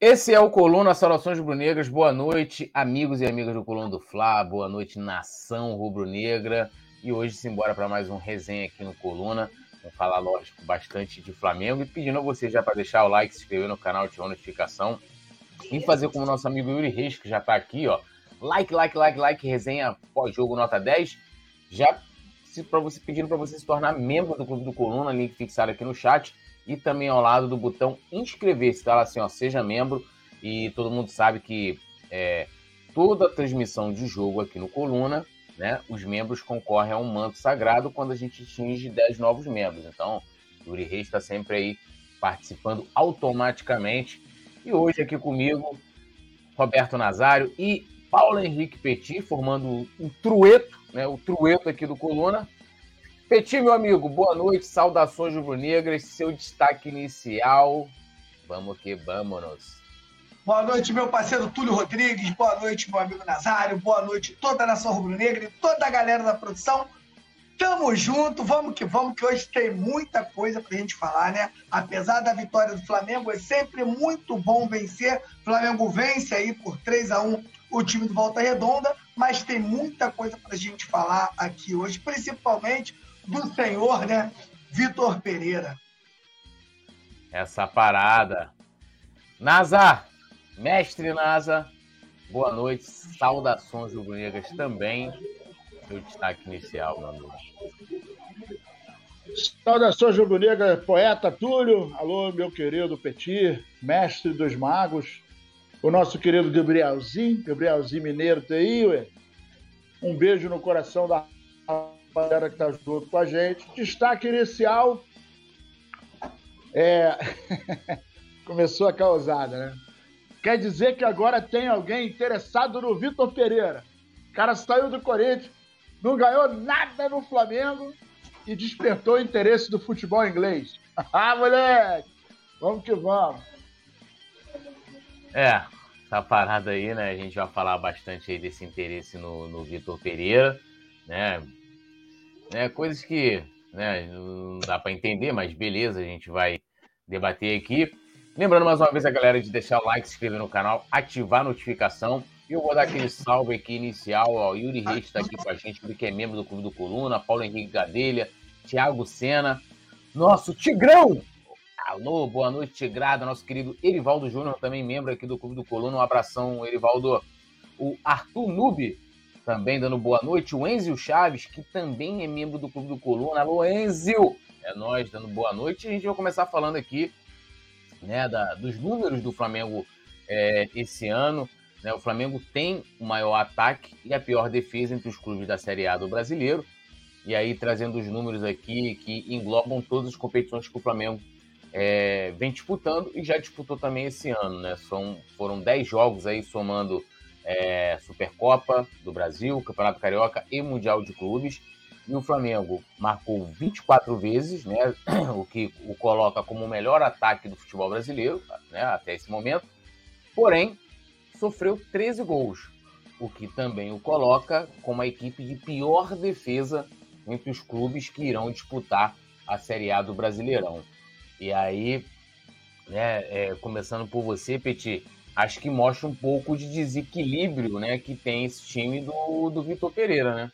Esse é o Coluna Saudações Rubro-Negras. Boa noite, amigos e amigas do Coluna do Fla. Boa noite, nação rubro-negra. E hoje, simbora para mais um resenha aqui no Coluna. Vamos falar, lógico, bastante de Flamengo. E pedindo a você já para deixar o like, se inscrever no canal, ativar a notificação. E fazer como nosso amigo Yuri Reis, que já está aqui, ó. Like, like, like, like, resenha pós-jogo nota 10. Já para você pedindo para você se tornar membro do Clube do Coluna, link fixado aqui no chat e também ao lado do botão inscrever-se, tá lá assim, ó, seja membro e todo mundo sabe que é, toda a transmissão de jogo aqui no Coluna, né, os membros concorrem a um manto sagrado quando a gente atinge 10 novos membros. Então, Yuri Reis está sempre aí participando automaticamente. E hoje aqui comigo, Roberto Nazário e Paulo Henrique Petit, formando o trueto, né, o trueto aqui do Coluna. Petit, meu amigo, boa noite, saudações rubro-negras, seu destaque inicial. Vamos que vamos. Boa noite, meu parceiro Túlio Rodrigues, boa noite, meu amigo Nazário, boa noite toda a nação rubro-negra e toda a galera da produção. Tamo junto, vamos que vamos, que hoje tem muita coisa pra gente falar, né? Apesar da vitória do Flamengo, é sempre muito bom vencer. O Flamengo vence aí por 3 a 1 o time do Volta Redonda, mas tem muita coisa pra gente falar aqui hoje, principalmente do senhor, né? Vitor Pereira. Essa parada. NASA, mestre NASA, boa noite, saudações rubro-negras também. Seu destaque inicial, meu amigo. Saudações rubro-negras, poeta Túlio. Alô, meu querido Petit, mestre dos magos. O nosso querido Gabrielzinho, Gabrielzinho Mineiro, tá aí, ué. Um beijo no coração da galera que está junto com a gente. Destaque inicial. É... Começou a causada, né? Quer dizer que agora tem alguém interessado no Vitor Pereira. O cara saiu do Corinthians, não ganhou nada no Flamengo e despertou o interesse do futebol inglês. ah, moleque! Vamos que vamos. É, essa parada aí, né? A gente vai falar bastante aí desse interesse no, no Vitor Pereira, né? Né, coisas que né, não dá para entender, mas beleza, a gente vai debater aqui. Lembrando mais uma vez a galera de deixar o like, se inscrever no canal, ativar a notificação. E eu vou dar aquele salve aqui inicial. Ó, Yuri Reis está aqui com a gente, porque é membro do Clube do Coluna, Paulo Henrique Gadelha, Thiago Sena, nosso Tigrão! Alô, boa noite, Tigrada, nosso querido Erivaldo Júnior, também membro aqui do Clube do Coluna. Um abração, Erivaldo. O Arthur Nube, também dando boa noite. O Enzio Chaves, que também é membro do Clube do Coluna. Alô, Enzio! É nós dando boa noite. A gente vai começar falando aqui né, da, dos números do Flamengo é, esse ano. Né? O Flamengo tem o maior ataque e a pior defesa entre os clubes da Série A do brasileiro. E aí trazendo os números aqui que englobam todas as competições que o Flamengo é, vem disputando e já disputou também esse ano. Né? São, foram 10 jogos aí somando é, Supercopa do Brasil, Campeonato Carioca e Mundial de Clubes. E o Flamengo marcou 24 vezes, né, o que o coloca como o melhor ataque do futebol brasileiro né, até esse momento. Porém, sofreu 13 gols, o que também o coloca como a equipe de pior defesa entre os clubes que irão disputar a Série A do Brasileirão. E aí, né, é, começando por você, Petit, acho que mostra um pouco de desequilíbrio né, que tem esse time do, do Vitor Pereira, né?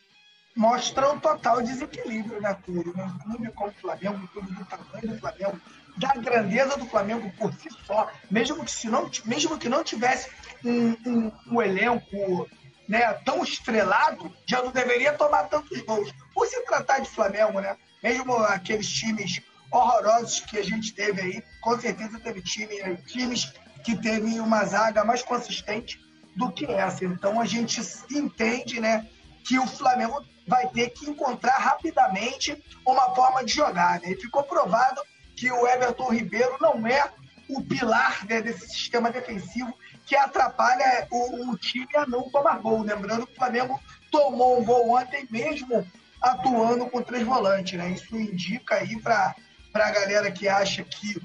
Mostra um total desequilíbrio, né, Túlio? Um clube como o Flamengo, um clube do tamanho do Flamengo, da grandeza do Flamengo por si só, mesmo que, se não, mesmo que não tivesse um, um, um elenco né, tão estrelado, já não deveria tomar tantos gols. Por se tratar de Flamengo, né? Mesmo aqueles times horrorosos que a gente teve aí, com certeza teve time, times que teve uma zaga mais consistente do que essa. Então a gente entende, né, que o Flamengo vai ter que encontrar rapidamente uma forma de jogar. Né? E ficou provado que o Everton Ribeiro não é o pilar né, desse sistema defensivo que atrapalha o, o, time a não tomar gol. Lembrando que o Flamengo tomou um gol ontem mesmo atuando com três volantes. Né? Isso indica aí para a galera que acha que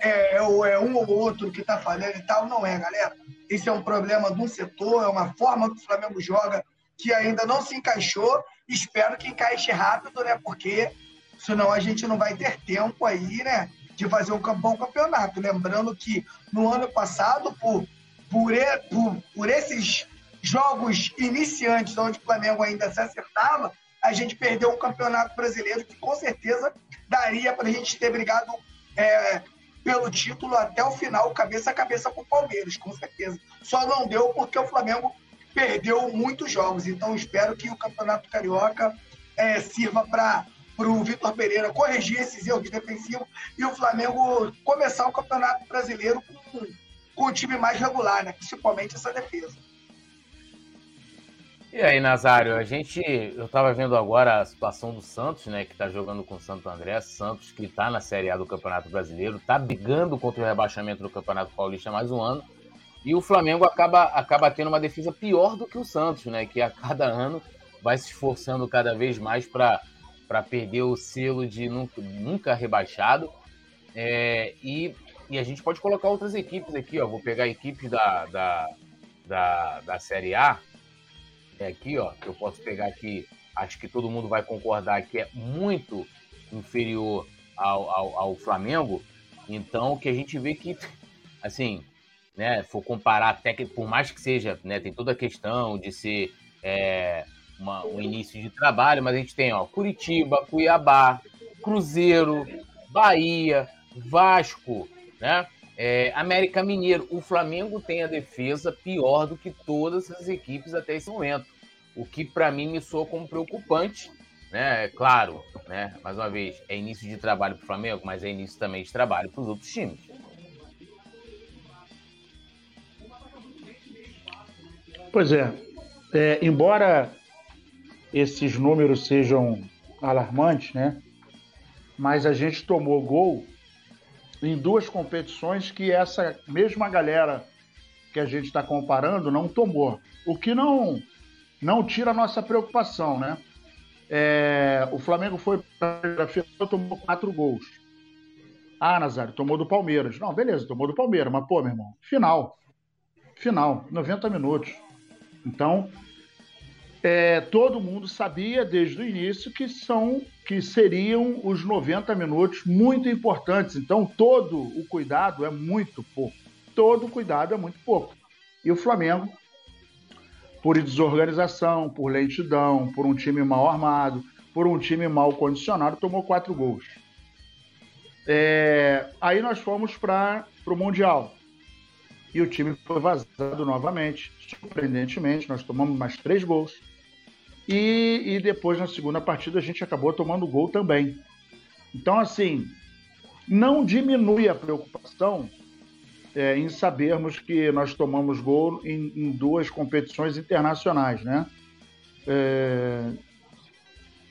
é, é, é um ou outro que está falhando e tal. Não é, galera. Esse é um problema um setor, é uma forma que o Flamengo joga que ainda não se encaixou. Espero que encaixe rápido, né? Porque senão a gente não vai ter tempo aí, né? de fazer um bom campeonato. Lembrando que no ano passado, por, por, por, por esses jogos iniciantes, onde o Flamengo ainda se acertava, a gente perdeu um campeonato brasileiro que com certeza daria para a gente ter brigado é, pelo título até o final, cabeça a cabeça com o Palmeiras, com certeza. Só não deu porque o Flamengo perdeu muitos jogos. Então espero que o Campeonato Carioca é, sirva para o Vitor Pereira corrigir esses erros defensivos e o Flamengo começar o Campeonato Brasileiro com, com um time mais regular, né? principalmente essa defesa. E aí, Nazário, a gente. Eu estava vendo agora a situação do Santos, né? Que está jogando com o Santo André. Santos, que está na Série A do Campeonato Brasileiro, está brigando contra o rebaixamento do Campeonato Paulista mais um ano. E o Flamengo acaba, acaba tendo uma defesa pior do que o Santos, né? Que a cada ano vai se esforçando cada vez mais para perder o selo de nunca, nunca rebaixado. É, e, e a gente pode colocar outras equipes aqui, ó. Vou pegar equipes da, da, da, da Série A é aqui, ó, que eu posso pegar aqui, acho que todo mundo vai concordar que é muito inferior ao, ao, ao Flamengo. Então, que a gente vê que, assim, né, for comparar até que, por mais que seja, né, tem toda a questão de ser é, uma, um início de trabalho, mas a gente tem, ó, Curitiba, Cuiabá, Cruzeiro, Bahia, Vasco, né? É, América Mineiro, o Flamengo tem a defesa pior do que todas as equipes até esse momento. O que para mim me soa como preocupante, né? Claro, né? Mais uma vez, é início de trabalho para o Flamengo, mas é início também de trabalho para os outros times. Pois é. é. Embora esses números sejam alarmantes, né? Mas a gente tomou gol em duas competições que essa mesma galera que a gente está comparando não tomou. O que não não tira a nossa preocupação, né? É, o Flamengo foi para a tomou quatro gols. Ah, Nazário, tomou do Palmeiras. Não, beleza, tomou do Palmeiras, mas pô, meu irmão, final. Final, 90 minutos. Então, é, todo mundo sabia desde o início que são que seriam os 90 minutos muito importantes. Então, todo o cuidado é muito pouco. Todo o cuidado é muito pouco. E o Flamengo, por desorganização, por lentidão, por um time mal armado, por um time mal condicionado, tomou quatro gols. É, aí nós fomos para o Mundial. E o time foi vazado novamente. Surpreendentemente, nós tomamos mais três gols e, e depois, na segunda partida, a gente acabou tomando gol também. Então, assim, não diminui a preocupação é, em sabermos que nós tomamos gol em, em duas competições internacionais, né? É...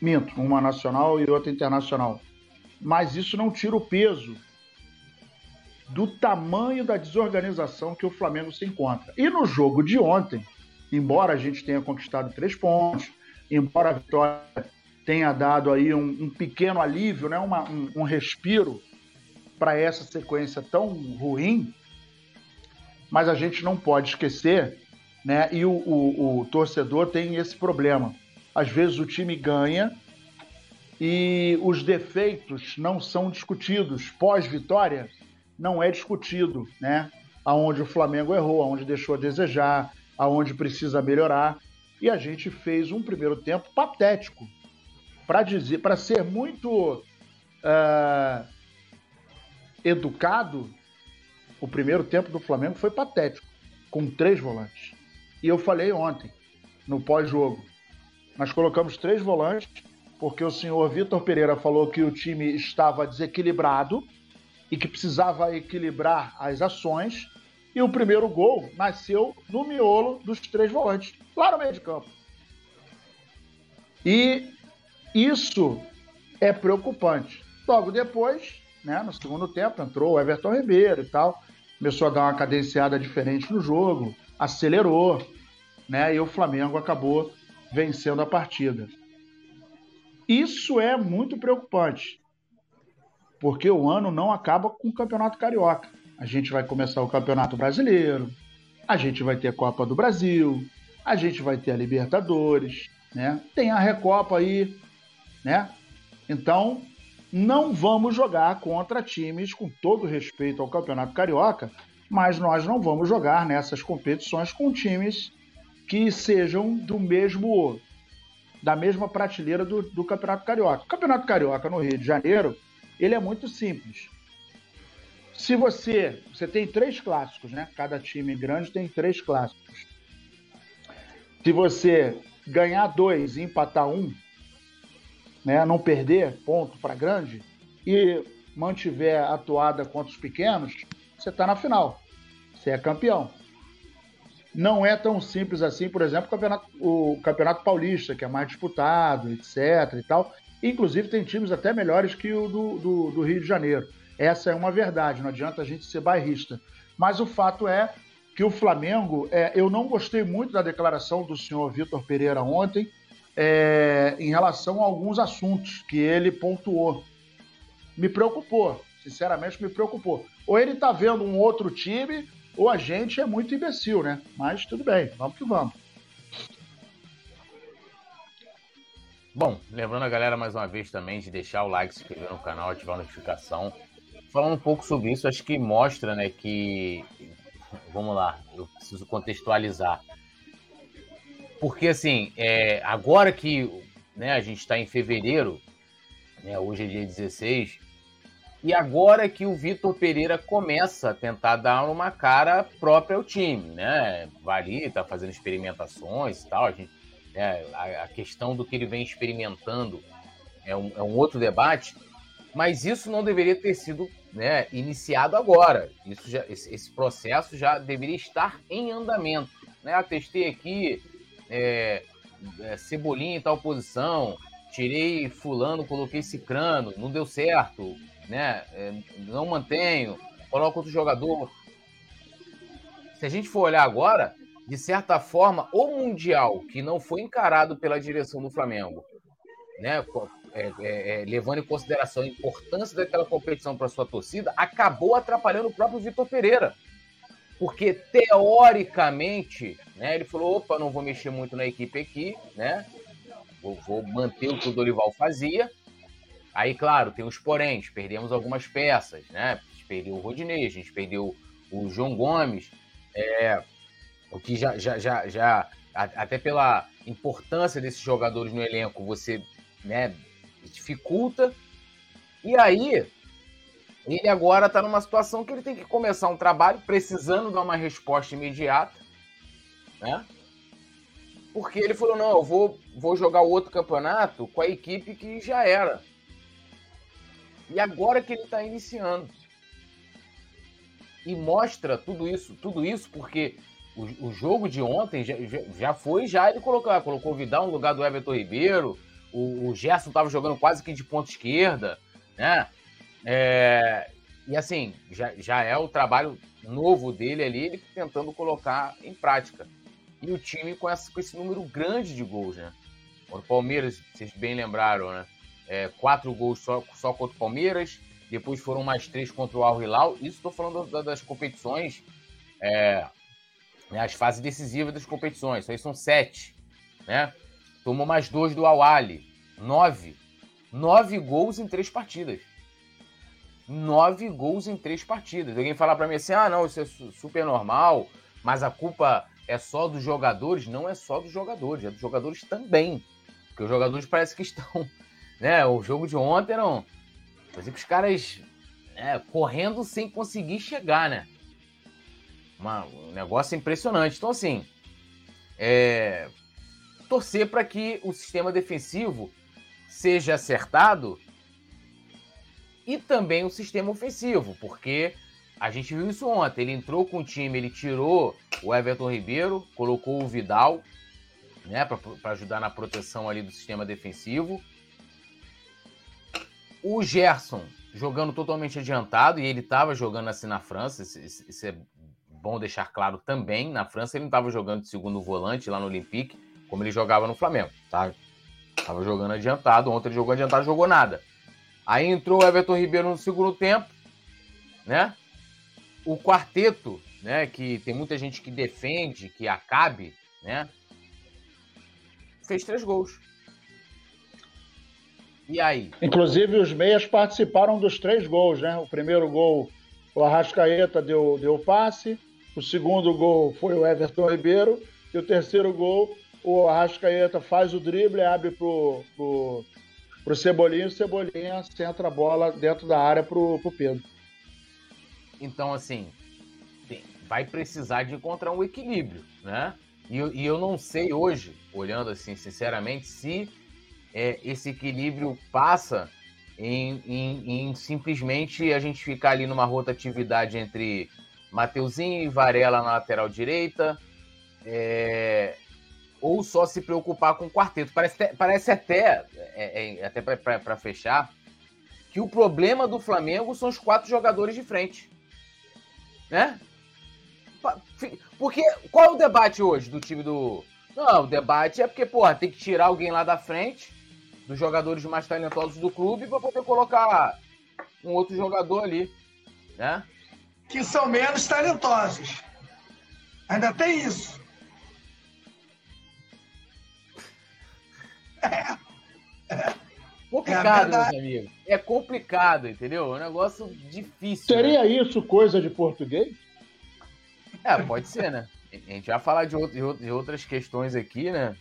Minto, uma nacional e outra internacional. Mas isso não tira o peso do tamanho da desorganização que o Flamengo se encontra. E no jogo de ontem, embora a gente tenha conquistado três pontos, embora a vitória tenha dado aí um, um pequeno alívio, né, uma, um, um respiro para essa sequência tão ruim, mas a gente não pode esquecer, né? E o, o, o torcedor tem esse problema. Às vezes o time ganha e os defeitos não são discutidos. Pós-vitória, não é discutido, né? Aonde o Flamengo errou, aonde deixou a desejar, aonde precisa melhorar e a gente fez um primeiro tempo patético. Para dizer, para ser muito uh, educado, o primeiro tempo do Flamengo foi patético, com três volantes. E eu falei ontem, no pós-jogo, nós colocamos três volantes, porque o senhor Vitor Pereira falou que o time estava desequilibrado e que precisava equilibrar as ações. E o primeiro gol nasceu no miolo dos três volantes, lá no meio de campo. E isso é preocupante. Logo depois, né, no segundo tempo, entrou o Everton Ribeiro e tal, começou a dar uma cadenciada diferente no jogo, acelerou, né, e o Flamengo acabou vencendo a partida. Isso é muito preocupante, porque o ano não acaba com o Campeonato Carioca. A gente vai começar o Campeonato Brasileiro, a gente vai ter a Copa do Brasil, a gente vai ter a Libertadores, né? Tem a Recopa aí, né? Então, não vamos jogar contra times, com todo respeito ao Campeonato Carioca, mas nós não vamos jogar nessas competições com times que sejam do mesmo da mesma prateleira do, do Campeonato Carioca. O Campeonato Carioca no Rio de Janeiro, ele é muito simples. Se você, você tem três clássicos, né? Cada time grande tem três clássicos. Se você ganhar dois e empatar um, né, não perder ponto para grande e mantiver a atuada contra os pequenos, você está na final. Você é campeão. Não é tão simples assim, por exemplo, o campeonato, o campeonato Paulista, que é mais disputado, etc. e tal. Inclusive, tem times até melhores que o do, do, do Rio de Janeiro. Essa é uma verdade, não adianta a gente ser bairrista. Mas o fato é que o Flamengo, é, eu não gostei muito da declaração do senhor Vitor Pereira ontem é, em relação a alguns assuntos que ele pontuou. Me preocupou, sinceramente me preocupou. Ou ele está vendo um outro time, ou a gente é muito imbecil, né? Mas tudo bem, vamos que vamos. Bom, lembrando a galera mais uma vez também de deixar o like, se inscrever no canal, ativar a notificação. Falando um pouco sobre isso, acho que mostra, né, que vamos lá, eu preciso contextualizar. Porque, assim, é, agora que né, a gente está em fevereiro, né, hoje é dia 16, e agora que o Vitor Pereira começa a tentar dar uma cara própria ao time, né? Vai ali, tá fazendo experimentações e tal. A, gente, né, a, a questão do que ele vem experimentando é um, é um outro debate, mas isso não deveria ter sido né, iniciado agora. Isso já, esse, esse, processo já deveria estar em andamento. Né? Eu testei aqui é, é, Cebolinha em tal posição, tirei fulano, coloquei cicrano, não deu certo, né? É, não mantenho, coloco outro jogador. Se a gente for olhar agora, de certa forma, o Mundial, que não foi encarado pela direção do Flamengo, né? é, é, é, levando em consideração a importância daquela competição para sua torcida, acabou atrapalhando o próprio Vitor Pereira. Porque, teoricamente, né, ele falou: opa, não vou mexer muito na equipe aqui, né? Vou, vou manter o que o Dorival fazia. Aí, claro, tem os poréns, perdemos algumas peças, né? A gente perdeu o Rodinei, a gente perdeu o João Gomes, é, o que já, já, já, já, até pela importância desses jogadores no elenco, você né, dificulta. E aí, ele agora está numa situação que ele tem que começar um trabalho precisando dar uma resposta imediata, né? Porque ele falou: não, eu vou, vou jogar outro campeonato com a equipe que já era. E agora que ele está iniciando. E mostra tudo isso, tudo isso porque o, o jogo de ontem já, já foi, já ele colocou, colocou o Vidal no lugar do Everton Ribeiro, o, o Gerson estava jogando quase que de ponta esquerda, né? É, e assim, já, já é o trabalho novo dele ali, ele tentando colocar em prática. E o time com, essa, com esse número grande de gols, né? O Palmeiras, vocês bem lembraram, né? É, quatro gols só, só contra o Palmeiras, depois foram mais três contra o Al Hilal. Isso estou falando das, das competições, é, né, as fases decisivas das competições. Isso aí são sete, né? Tomou mais dois do Awali. Nove. Nove gols em três partidas. Nove gols em três partidas. Alguém falar para mim assim: ah, não, isso é super normal, mas a culpa é só dos jogadores. Não é só dos jogadores, é dos jogadores também. Porque os jogadores parece que estão. Né, o jogo de ontem não. Parece que os caras né, correndo sem conseguir chegar, né? Uma, um negócio impressionante. Então, assim, é, torcer para que o sistema defensivo seja acertado e também o sistema ofensivo, porque a gente viu isso ontem. Ele entrou com o time, ele tirou o Everton Ribeiro, colocou o Vidal, né, para ajudar na proteção ali do sistema defensivo. O Gerson jogando totalmente adiantado, e ele estava jogando assim na França, isso, é bom deixar claro também. Na França ele não estava jogando de segundo volante lá no Olympique, como ele jogava no Flamengo, tá? Tava jogando adiantado, ontem ele jogou adiantado, jogou nada. Aí entrou o Everton Ribeiro no segundo tempo, né? O quarteto, né, que tem muita gente que defende que acabe, né? Fez três gols. E aí? Inclusive, os meias participaram dos três gols, né? O primeiro gol, o Arrascaeta deu, deu passe. O segundo gol foi o Everton Ribeiro. E o terceiro gol, o Arrascaeta faz o drible, abre pro, pro, pro Cebolinha. O Cebolinha centra a bola dentro da área pro, pro Pedro. Então, assim, vai precisar de encontrar um equilíbrio, né? E, e eu não sei hoje, olhando assim, sinceramente, se é, esse equilíbrio passa em, em, em, simplesmente a gente ficar ali numa rotatividade entre Mateuzinho e Varela na lateral direita, é, ou só se preocupar com o quarteto. Parece, parece até, é, é até para fechar, que o problema do Flamengo são os quatro jogadores de frente. Né? Porque qual é o debate hoje do time do. Não, o debate é porque, porra, tem que tirar alguém lá da frente dos jogadores mais talentosos do clube para poder colocar um outro jogador ali, né? Que são menos talentosos. Ainda tem isso. Complicado, é meus amigos. É complicado, entendeu? É um negócio difícil. Seria né? isso coisa de português? É, pode ser, né? A gente vai falar de, de outras questões aqui, né?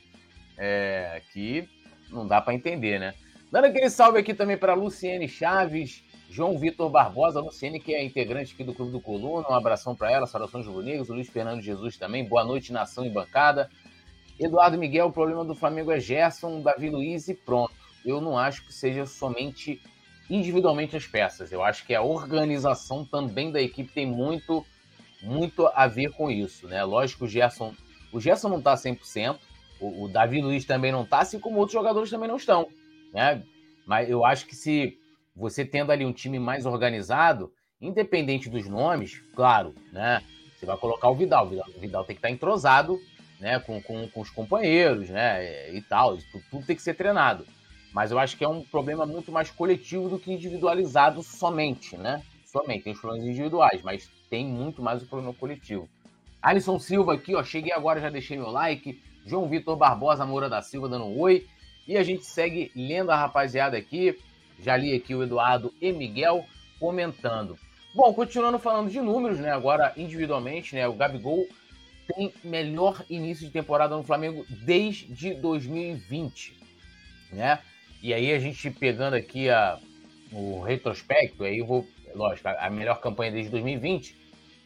É, que não dá para entender, né? Dando aquele salve aqui também para Luciene Chaves, João Vitor Barbosa, Luciene, que é integrante aqui do Clube do Coluna, um abração para ela, saudações rubro-negros, o Luiz Fernando Jesus também, boa noite, nação e bancada. Eduardo Miguel, o problema do Flamengo é Gerson, Davi Luiz e pronto. Eu não acho que seja somente individualmente as peças, eu acho que a organização também da equipe tem muito, muito a ver com isso, né? Lógico o Gerson, o Gerson não tá 100%, o, o Davi Luiz também não está, assim como outros jogadores também não estão. Né? Mas eu acho que se você tendo ali um time mais organizado, independente dos nomes, claro, né? Você vai colocar o Vidal. O Vidal, o Vidal tem que estar tá entrosado né, com, com, com, os companheiros, né? E tal. Tudo, tudo tem que ser treinado. Mas eu acho que é um problema muito mais coletivo do que individualizado somente, né? Somente. Tem os problemas individuais, mas tem muito mais o problema coletivo. Alisson Silva aqui, ó. Cheguei agora, já deixei meu like. João Vitor Barbosa Moura da Silva dando um oi. E a gente segue lendo a rapaziada aqui. Já li aqui o Eduardo e Miguel comentando. Bom, continuando falando de números, né? Agora individualmente, né? O Gabigol tem melhor início de temporada no Flamengo desde 2020, né? E aí a gente pegando aqui a, o retrospecto, aí eu vou, lógico, a melhor campanha desde 2020,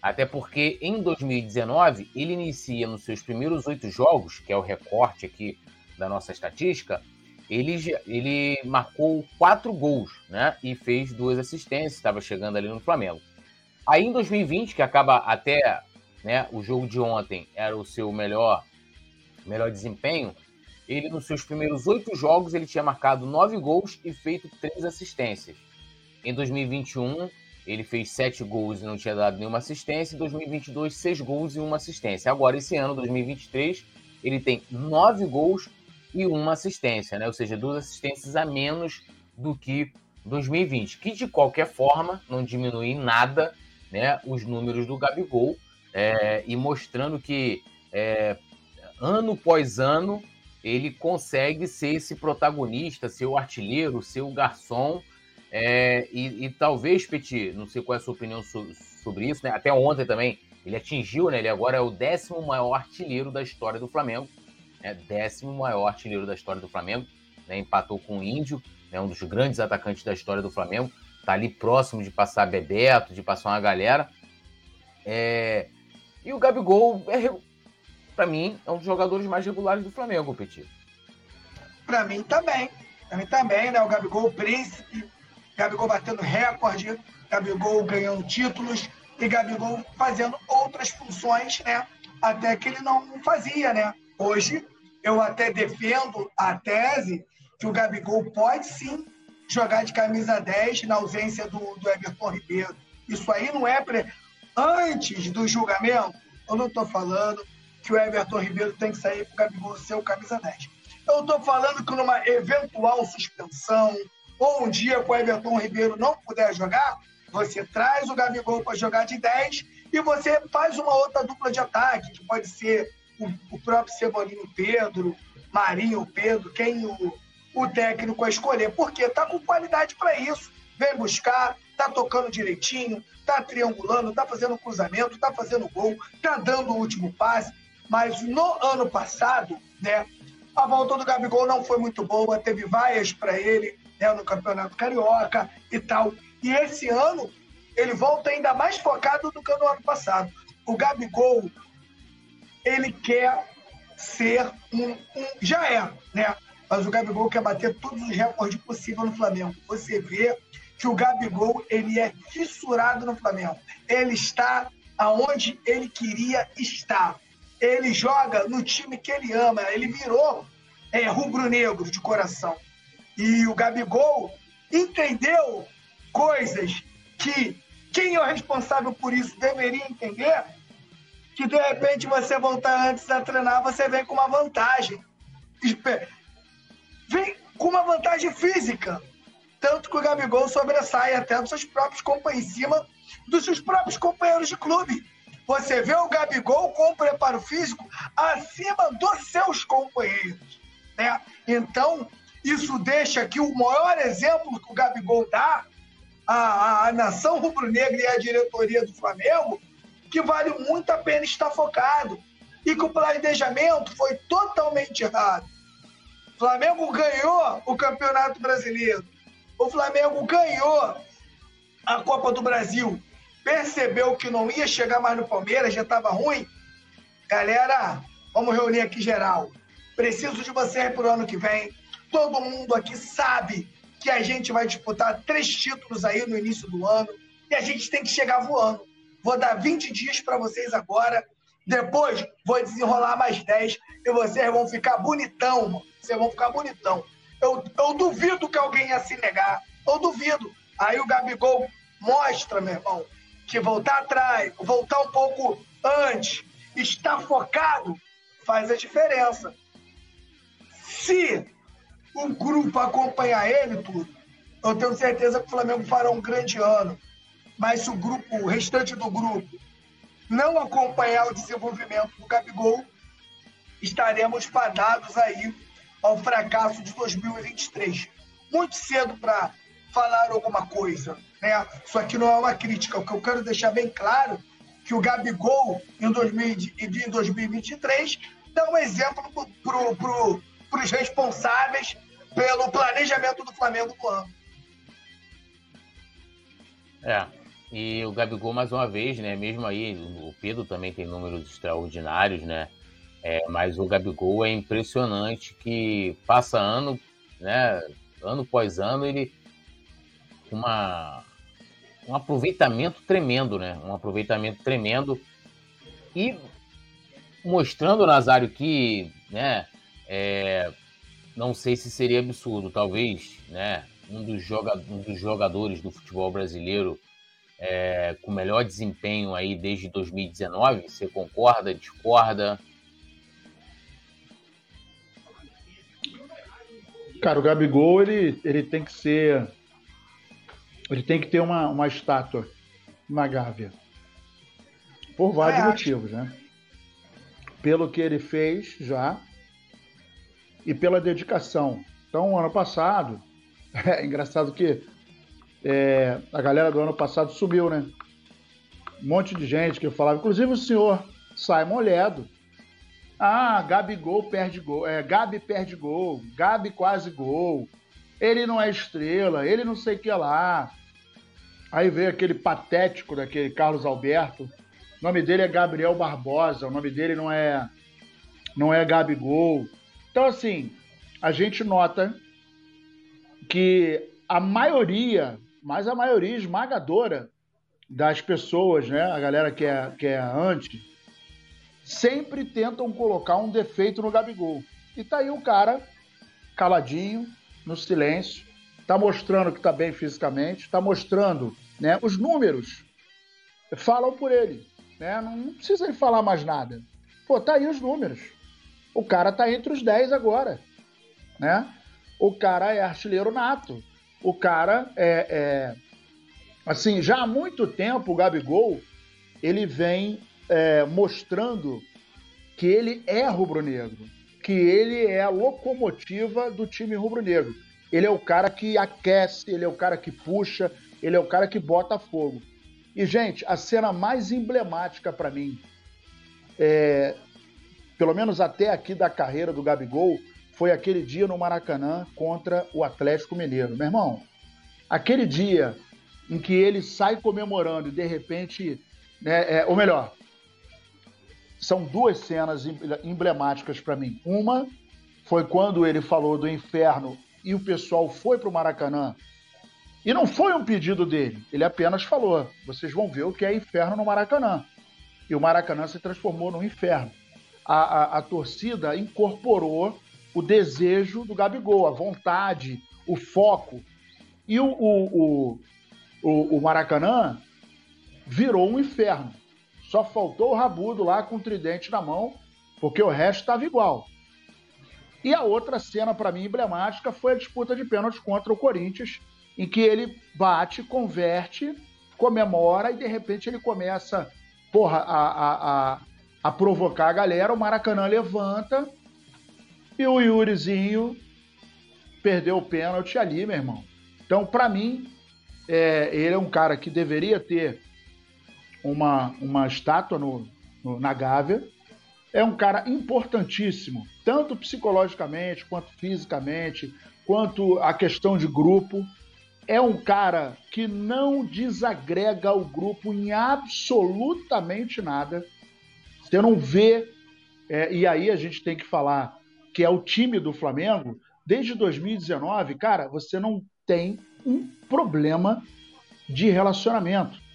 até porque em 2019 ele inicia nos seus primeiros oito jogos, que é o recorte aqui da nossa estatística, ele, ele marcou quatro gols, né? E fez duas assistências, estava chegando ali no Flamengo. Aí em 2020, que acaba até né, o jogo de ontem, era o seu melhor, melhor desempenho, ele nos seus primeiros oito jogos ele tinha marcado nove gols e feito três assistências. Em 2021 ele fez sete gols e não tinha dado nenhuma assistência. Em 2022, seis gols e uma assistência. Agora, esse ano, 2023, ele tem nove gols e uma assistência, né? Ou seja, duas assistências a menos do que 2020. Que, de qualquer forma, não diminui em nada né, os números do Gabigol. É, e mostrando que é, ano após ano ele consegue ser esse protagonista, ser o artilheiro, ser o garçom é, e, e, talvez, Petit, não sei qual é a sua opinião so, sobre isso, né? Até ontem também, ele atingiu, né? Ele agora é o décimo maior artilheiro da história do Flamengo. Né? Décimo maior artilheiro da história do Flamengo. Né? Empatou com o Índio, né? um dos grandes atacantes da história do Flamengo. Tá ali próximo de passar Bebeto, de passar uma galera. É... E o Gabigol, é, para mim, é um dos jogadores mais regulares do Flamengo, Petit. Para mim também. Para mim também, né? O Gabigol, o príncipe, Gabigol batendo recorde, Gabigol ganhando títulos e Gabigol fazendo outras funções, né? Até que ele não fazia, né? Hoje eu até defendo a tese que o Gabigol pode sim jogar de camisa 10 na ausência do, do Everton Ribeiro. Isso aí não é pre... antes do julgamento. Eu não estou falando que o Everton Ribeiro tem que sair para o Gabigol ser o camisa 10. Eu estou falando que numa eventual suspensão, ou um dia que o Everton Ribeiro não puder jogar, você traz o Gabigol para jogar de 10 e você faz uma outra dupla de ataque, que pode ser o, o próprio Cebolinho Pedro, Marinho Pedro, quem o, o técnico a escolher, porque está com qualidade para isso. Vem buscar, tá tocando direitinho, tá triangulando, tá fazendo cruzamento, tá fazendo gol, tá dando o último passe. Mas no ano passado, né, a volta do Gabigol não foi muito boa, teve vaias para ele né, no Campeonato Carioca e tal. E esse ano ele volta ainda mais focado do que no ano passado. O Gabigol, ele quer ser um, um já é, né? Mas o Gabigol quer bater todos os recordes possíveis no Flamengo. Você vê que o Gabigol ele é fissurado no Flamengo. Ele está aonde ele queria estar. Ele joga no time que ele ama. Ele virou é, rubro-negro de coração. E o Gabigol entendeu coisas que quem é o responsável por isso deveria entender. Que de repente você voltar antes a treinar, você vem com uma vantagem. Vem com uma vantagem física tanto que o Gabigol sobressai até dos seus próprios companheiros, em cima dos seus próprios companheiros de clube. Você vê o Gabigol com o preparo físico acima dos seus companheiros. Né? Então, isso deixa aqui o maior exemplo que o Gabigol dá à, à nação rubro-negra e à diretoria do Flamengo, que vale muito a pena estar focado. E que o planejamento foi totalmente errado. O Flamengo ganhou o Campeonato Brasileiro o Flamengo ganhou a Copa do Brasil, percebeu que não ia chegar mais no Palmeiras, já estava ruim. Galera, vamos reunir aqui geral. Preciso de vocês para o ano que vem. Todo mundo aqui sabe que a gente vai disputar três títulos aí no início do ano e a gente tem que chegar voando. Vou dar 20 dias para vocês agora. Depois vou desenrolar mais 10 e vocês vão ficar bonitão, mano. Vocês vão ficar bonitão. Eu, eu duvido que alguém ia se negar. Eu duvido. Aí o Gabigol mostra, meu irmão, que voltar atrás, voltar um pouco antes, estar focado, faz a diferença. Se o grupo acompanhar ele tudo, eu tenho certeza que o Flamengo fará um grande ano. Mas se o grupo, o restante do grupo, não acompanhar o desenvolvimento do Gabigol, estaremos fadados aí ao fracasso de 2023. Muito cedo para falar alguma coisa, né? Isso aqui não é uma crítica. O que eu quero deixar bem claro que o Gabigol em, 2023 dá um exemplo para pro, os responsáveis pelo planejamento do Flamengo do ano. É, e o Gabigol, mais uma vez, né? Mesmo aí, o Pedro também tem números extraordinários, né? É, mas o Gabigol é impressionante que passa ano, né, ano após ano, ele uma um aproveitamento tremendo, né? Um aproveitamento tremendo e mostrando Nazário que, né, é, não sei se seria absurdo, talvez, né, um dos, joga um dos jogadores do futebol brasileiro é, com melhor desempenho aí desde 2019. Você concorda, discorda? Cara, o Gabigol, ele, ele tem que ser. Ele tem que ter uma, uma estátua na Gávea. Por vários é, motivos, né? Pelo que ele fez já e pela dedicação. Então, ano passado, é engraçado que é, a galera do ano passado subiu, né? Um monte de gente que falava, inclusive o senhor Simon Ledo, ah, Gabigol perde gol. É, Gabi perde gol. Gabi quase gol. Ele não é estrela. Ele não sei o que lá. Aí veio aquele patético daquele Carlos Alberto. O nome dele é Gabriel Barbosa. O nome dele não é não é Gabigol. Então assim, a gente nota que a maioria, mas a maioria esmagadora das pessoas, né, a galera que é que é anti sempre tentam colocar um defeito no Gabigol. E tá aí o cara caladinho, no silêncio, tá mostrando que tá bem fisicamente, tá mostrando, né, os números falam por ele, né? Não precisa ele falar mais nada. Pô, tá aí os números. O cara tá entre os 10 agora, né? O cara é artilheiro nato. O cara é, é assim, já há muito tempo o Gabigol ele vem é, mostrando que ele é rubro-negro, que ele é a locomotiva do time rubro-negro. Ele é o cara que aquece, ele é o cara que puxa, ele é o cara que bota fogo. E, gente, a cena mais emblemática para mim, é, pelo menos até aqui da carreira do Gabigol, foi aquele dia no Maracanã contra o Atlético Mineiro. Meu irmão, aquele dia em que ele sai comemorando e de repente, né, é, ou melhor, são duas cenas emblemáticas para mim. Uma foi quando ele falou do inferno e o pessoal foi para o Maracanã. E não foi um pedido dele, ele apenas falou: vocês vão ver o que é inferno no Maracanã. E o Maracanã se transformou num inferno. A, a, a torcida incorporou o desejo do Gabigol, a vontade, o foco. E o, o, o, o Maracanã virou um inferno. Só faltou o Rabudo lá com o tridente na mão, porque o resto estava igual. E a outra cena, para mim, emblemática foi a disputa de pênalti contra o Corinthians, em que ele bate, converte, comemora e de repente ele começa porra, a, a, a, a provocar a galera. O Maracanã levanta e o Yurizinho perdeu o pênalti ali, meu irmão. Então, para mim, é, ele é um cara que deveria ter uma, uma estátua no, no, na Gávea. É um cara importantíssimo, tanto psicologicamente, quanto fisicamente, quanto a questão de grupo. É um cara que não desagrega o grupo em absolutamente nada. Você não vê. É, e aí a gente tem que falar que é o time do Flamengo, desde 2019, cara, você não tem um problema de relacionamento.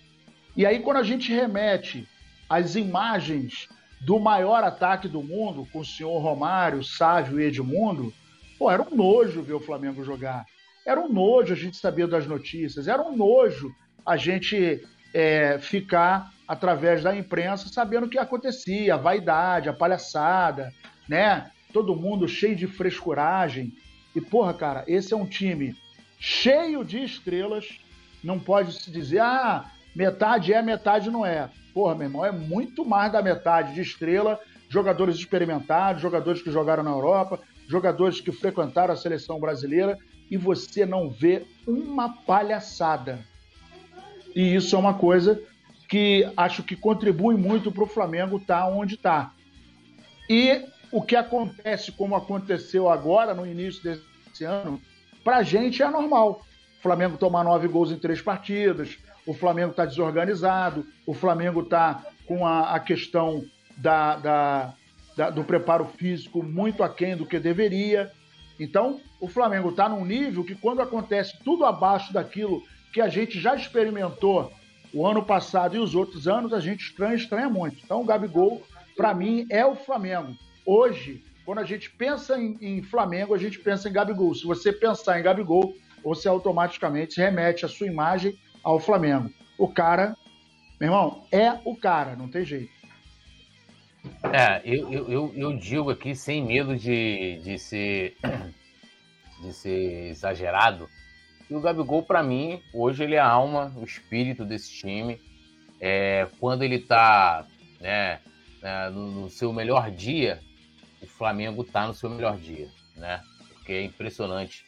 E aí, quando a gente remete às imagens do maior ataque do mundo, com o senhor Romário, Sávio e Edmundo, pô, era um nojo ver o Flamengo jogar. Era um nojo a gente saber das notícias, era um nojo a gente é, ficar através da imprensa sabendo o que acontecia, a vaidade, a palhaçada, né? todo mundo cheio de frescuragem. E, porra, cara, esse é um time cheio de estrelas. Não pode se dizer, ah, metade é, metade não é. Porra, meu irmão, é muito mais da metade de estrela. Jogadores experimentados, jogadores que jogaram na Europa, jogadores que frequentaram a seleção brasileira. E você não vê uma palhaçada. E isso é uma coisa que acho que contribui muito para o Flamengo estar tá onde está. E o que acontece, como aconteceu agora, no início desse ano, para a gente é normal. O Flamengo tomar nove gols em três partidas, o Flamengo está desorganizado, o Flamengo está com a, a questão da, da, da, do preparo físico muito aquém do que deveria. Então, o Flamengo está num nível que, quando acontece tudo abaixo daquilo que a gente já experimentou o ano passado e os outros anos, a gente estranha, estranha muito. Então, o Gabigol, para mim, é o Flamengo. Hoje, quando a gente pensa em, em, Flamengo, a gente pensa em Gabigol. Se você pensar em Gabigol, você automaticamente remete a sua imagem ao Flamengo. O cara, meu irmão, é o cara, não tem jeito. É, eu, eu, eu, digo aqui sem medo de, de, ser, de ser exagerado, que o Gabigol, para mim, hoje ele é a alma, o espírito desse time. É, quando ele tá né, é, no, no seu melhor dia, o Flamengo tá no seu melhor dia, né? Porque é impressionante.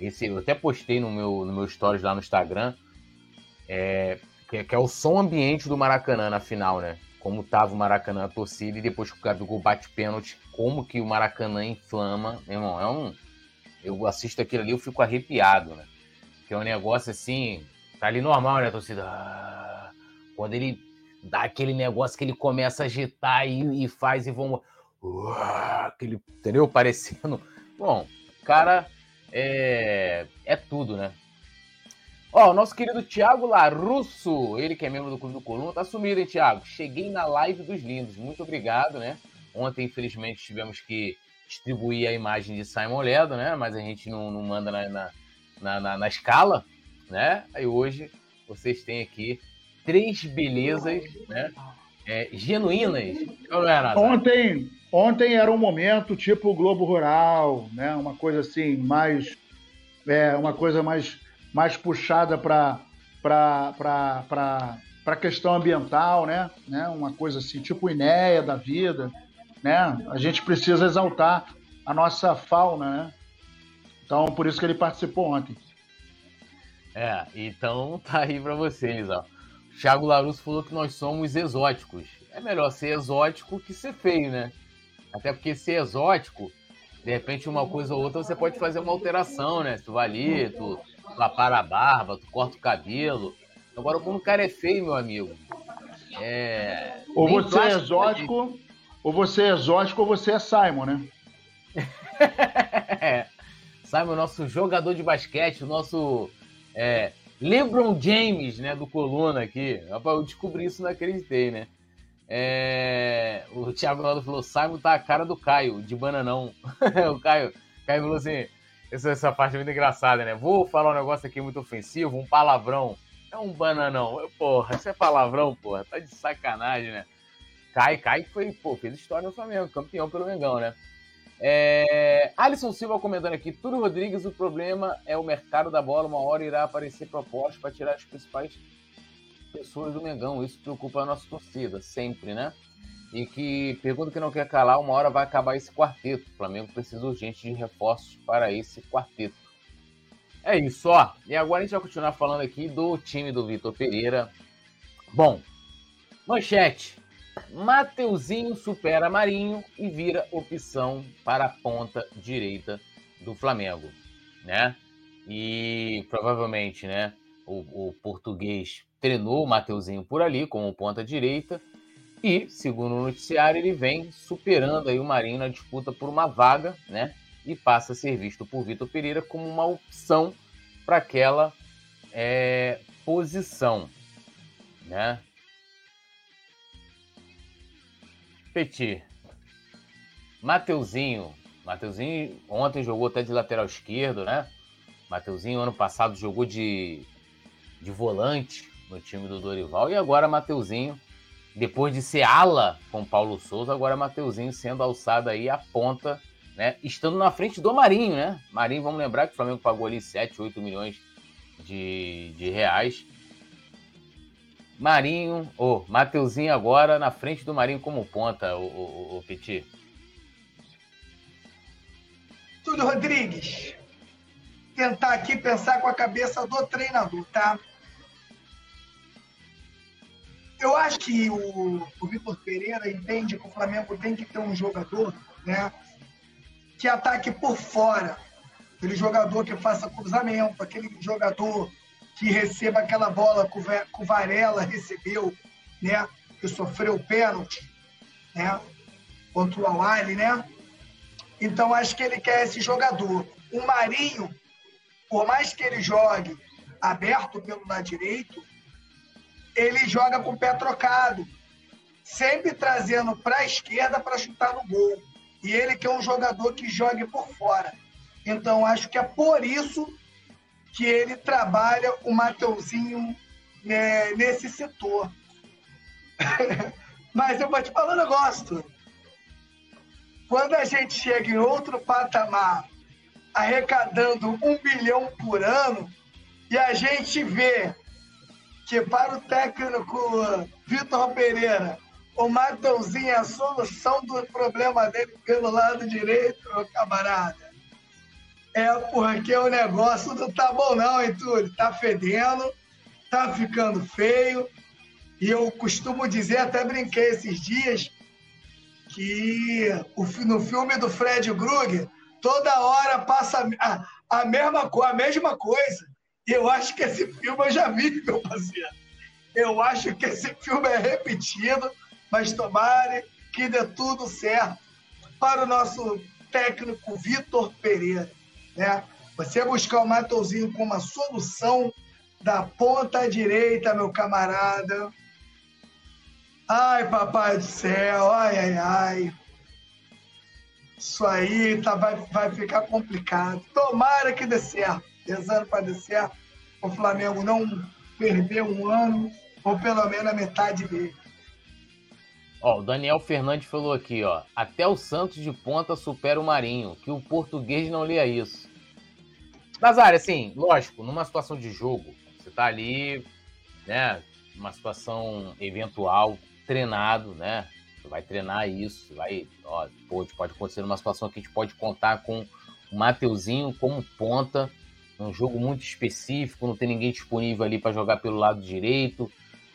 Esse, eu até postei no meu, no meu stories lá no Instagram, é, que, que, é o som ambiente do Maracanã na final, né? Como tava o Maracanã a torcida e depois que o Gabigol bate pênalti, como que o Maracanã inflama. Meu irmão, é um. Eu assisto aquilo ali, eu fico arrepiado, né? Que é um negócio assim. Tá ali normal, né, torcida? Ah, quando ele dá aquele negócio que ele começa a agitar e, e faz e vão aquele, entendeu? Parecendo. Bom, cara é, é tudo, né? Ó, o nosso querido Thiago Larusso, ele que é membro do Clube do Coluna, tá sumido, hein, Thiago? Cheguei na live dos lindos, muito obrigado, né? Ontem, infelizmente, tivemos que distribuir a imagem de Simon Ledo, né? Mas a gente não, não manda na, na, na, na escala, né? Aí hoje vocês têm aqui três belezas, né? É, genuínas. Ontem, Ontem era um momento tipo Globo Rural, né? Uma coisa assim, mais. É, uma coisa mais, mais puxada para para questão ambiental, né? né? Uma coisa assim, tipo Inéia da vida, né? A gente precisa exaltar a nossa fauna, né? Então, por isso que ele participou ontem. É, então tá aí para vocês, ó. Thiago Larusso falou que nós somos exóticos. É melhor ser exótico que ser feio, né? Até porque ser exótico, de repente uma coisa ou outra você pode fazer uma alteração, né? Tu vai ali, tu, tu apara a barba, tu corta o cabelo. Agora, quando o cara é feio, meu amigo, é... Ou você é exótico, ou você é exótico, ou você é Simon, né? é. Simon, nosso jogador de basquete, o nosso é, LeBron James, né, do Coluna aqui. Rapaz, eu descobri isso, não acreditei, né? É, o Thiago Naldo falou: Simon tá a cara do Caio, de bananão. o Caio, Caio falou assim: essa, essa parte é muito engraçada, né? Vou falar um negócio aqui muito ofensivo, um palavrão. É um bananão. Eu, porra, isso é palavrão, porra. Tá de sacanagem, né? Caio, Caio foi, pô, fez história no Flamengo, campeão pelo Mengão, né? É... Alisson Silva comentando aqui, Túlio Rodrigues, o problema é o mercado da bola, uma hora irá aparecer proposta para tirar as principais pessoas do Mengão, isso preocupa a nossa torcida, sempre, né? E que, pergunta que não quer calar, uma hora vai acabar esse quarteto, o Flamengo precisa urgente de reforços para esse quarteto. É isso, ó. E agora a gente vai continuar falando aqui do time do Vitor Pereira. Bom, manchete. Mateuzinho supera Marinho e vira opção para a ponta direita do Flamengo, né? E provavelmente, né, o, o português treinou o Mateuzinho por ali como ponta direita e, segundo o noticiário, ele vem superando aí o Marinho na disputa por uma vaga, né? E passa a ser visto por Vitor Pereira como uma opção para aquela é, posição, né? Petit. Mateuzinho. Mateuzinho ontem jogou até de lateral esquerdo, né? Mateuzinho ano passado jogou de, de volante no time do Dorival. E agora Mateuzinho, depois de ser ala com Paulo Souza, agora Mateuzinho sendo alçado aí a ponta, né? Estando na frente do Marinho, né? Marinho, vamos lembrar que o Flamengo pagou ali 7, 8 milhões de, de reais Marinho, ou oh, Mateuzinho agora na frente do Marinho como ponta, o, o, o Petit. Túlio Rodrigues. Tentar aqui pensar com a cabeça do treinador, tá? Eu acho que o, o Vitor Pereira entende que o Flamengo tem que ter um jogador, né? Que ataque por fora. Aquele jogador que faça cruzamento, aquele jogador que receba aquela bola que o Varela recebeu, né? Que sofreu pênalti, né? Contra o Awali, né? Então acho que ele quer esse jogador. O Marinho, por mais que ele jogue aberto pelo lado direito, ele joga com o pé trocado, sempre trazendo para a esquerda para chutar no gol. E ele que é um jogador que jogue por fora. Então acho que é por isso que ele trabalha o Mateuzinho né, nesse setor. Mas eu vou te falar um negócio. Quando a gente chega em outro patamar, arrecadando um bilhão por ano, e a gente vê que para o técnico Vitor Pereira, o Mateuzinho é a solução do problema dele pelo lado direito, meu camarada. É porque o negócio não tá bom não, hein, Túlio? Tá fedendo, tá ficando feio. E eu costumo dizer, até brinquei esses dias, que no filme do Fred Krueger, toda hora passa a, mesma, a mesma coisa. Eu acho que esse filme eu já vi, meu parceiro. Eu acho que esse filme é repetido, mas tomare que dê tudo certo para o nosso técnico Vitor Pereira. Né? Você buscar o Mateuzinho como uma solução da ponta direita, meu camarada. Ai, papai do céu, ai, ai, ai. Isso aí tá, vai, vai ficar complicado. Tomara que dê certo. Rezando para dar certo. O Flamengo não perder um ano, ou pelo menos a metade dele. Ó, o Daniel Fernandes falou aqui, ó. Até o Santos de ponta supera o Marinho, que o português não lia isso. Nazário, assim, lógico, numa situação de jogo, você tá ali, né, uma situação eventual, treinado, né, vai treinar isso, vai, ó, pode, acontecer uma situação que a gente pode contar com o Mateuzinho como ponta, um jogo muito específico, não tem ninguém disponível ali para jogar pelo lado direito,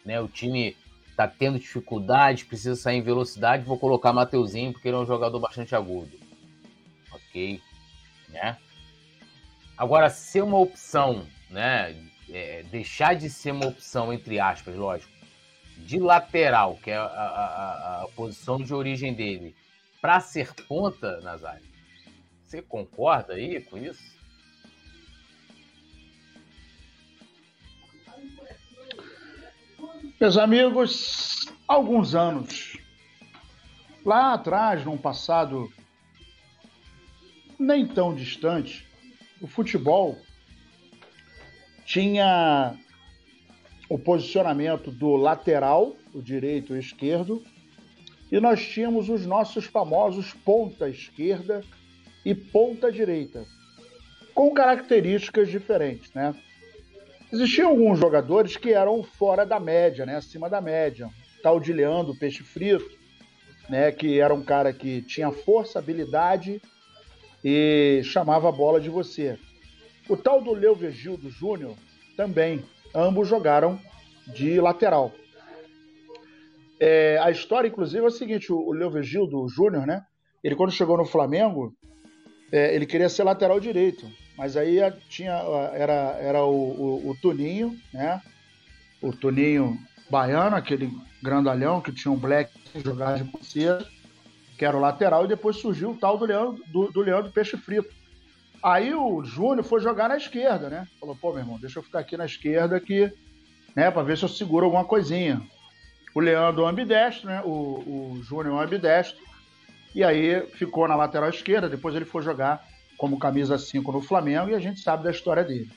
né? O time tá tendo dificuldade, precisa sair em velocidade, vou colocar Mateuzinho porque ele é um jogador bastante agudo. OK, né? Agora, ser uma opção, né? É, deixar de ser uma opção, entre aspas, lógico, de lateral, que é a, a, a posição de origem dele, para ser ponta, Nazário. Você concorda aí com isso? Meus amigos, alguns anos, lá atrás, num passado nem tão distante, o futebol tinha o posicionamento do lateral, o direito e o esquerdo, e nós tínhamos os nossos famosos ponta esquerda e ponta direita, com características diferentes, né? Existiam alguns jogadores que eram fora da média, né? acima da média. Tal de Leandro Peixe Frito, né? que era um cara que tinha força, habilidade e chamava a bola de você. O tal do Leo Júnior também. Ambos jogaram de lateral. É, a história, inclusive, é o seguinte: o Leo Júnior, né? Ele, quando chegou no Flamengo, é, ele queria ser lateral direito. Mas aí tinha, era, era o, o, o Tuninho, né? O Tuninho baiano, aquele grandalhão que tinha um black jogado de pulseira, que era o lateral, e depois surgiu o tal do Leandro, do, do Leandro Peixe Frito. Aí o Júnior foi jogar na esquerda, né? Falou, pô, meu irmão, deixa eu ficar aqui na esquerda aqui, né? Pra ver se eu seguro alguma coisinha. O Leandro ambidestro, né? O, o Júnior ambidestro. E aí ficou na lateral esquerda, depois ele foi jogar como camisa 5 no Flamengo e a gente sabe da história dele.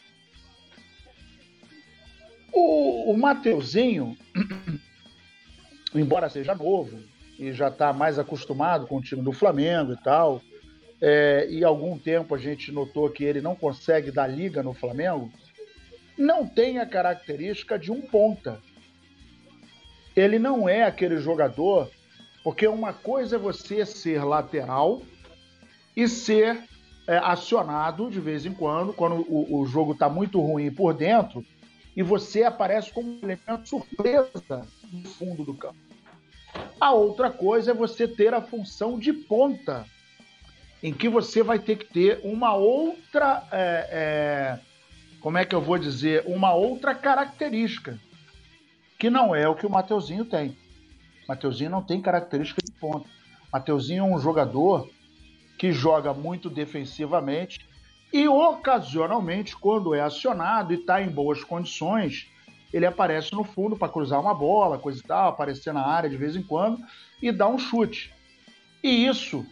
O, o Mateuzinho, embora seja novo e já está mais acostumado com o time do Flamengo e tal, é, e algum tempo a gente notou que ele não consegue dar liga no Flamengo, não tem a característica de um ponta. Ele não é aquele jogador, porque uma coisa é você ser lateral e ser é, acionado de vez em quando, quando o, o jogo está muito ruim por dentro, e você aparece como um elemento surpresa no fundo do campo. A outra coisa é você ter a função de ponta, em que você vai ter que ter uma outra. É, é, como é que eu vou dizer? Uma outra característica, que não é o que o Mateuzinho tem. Mateuzinho não tem característica de ponta. Mateuzinho é um jogador que joga muito defensivamente e ocasionalmente, quando é acionado e está em boas condições, ele aparece no fundo para cruzar uma bola, coisa e tal, aparecer na área de vez em quando e dar um chute. E isso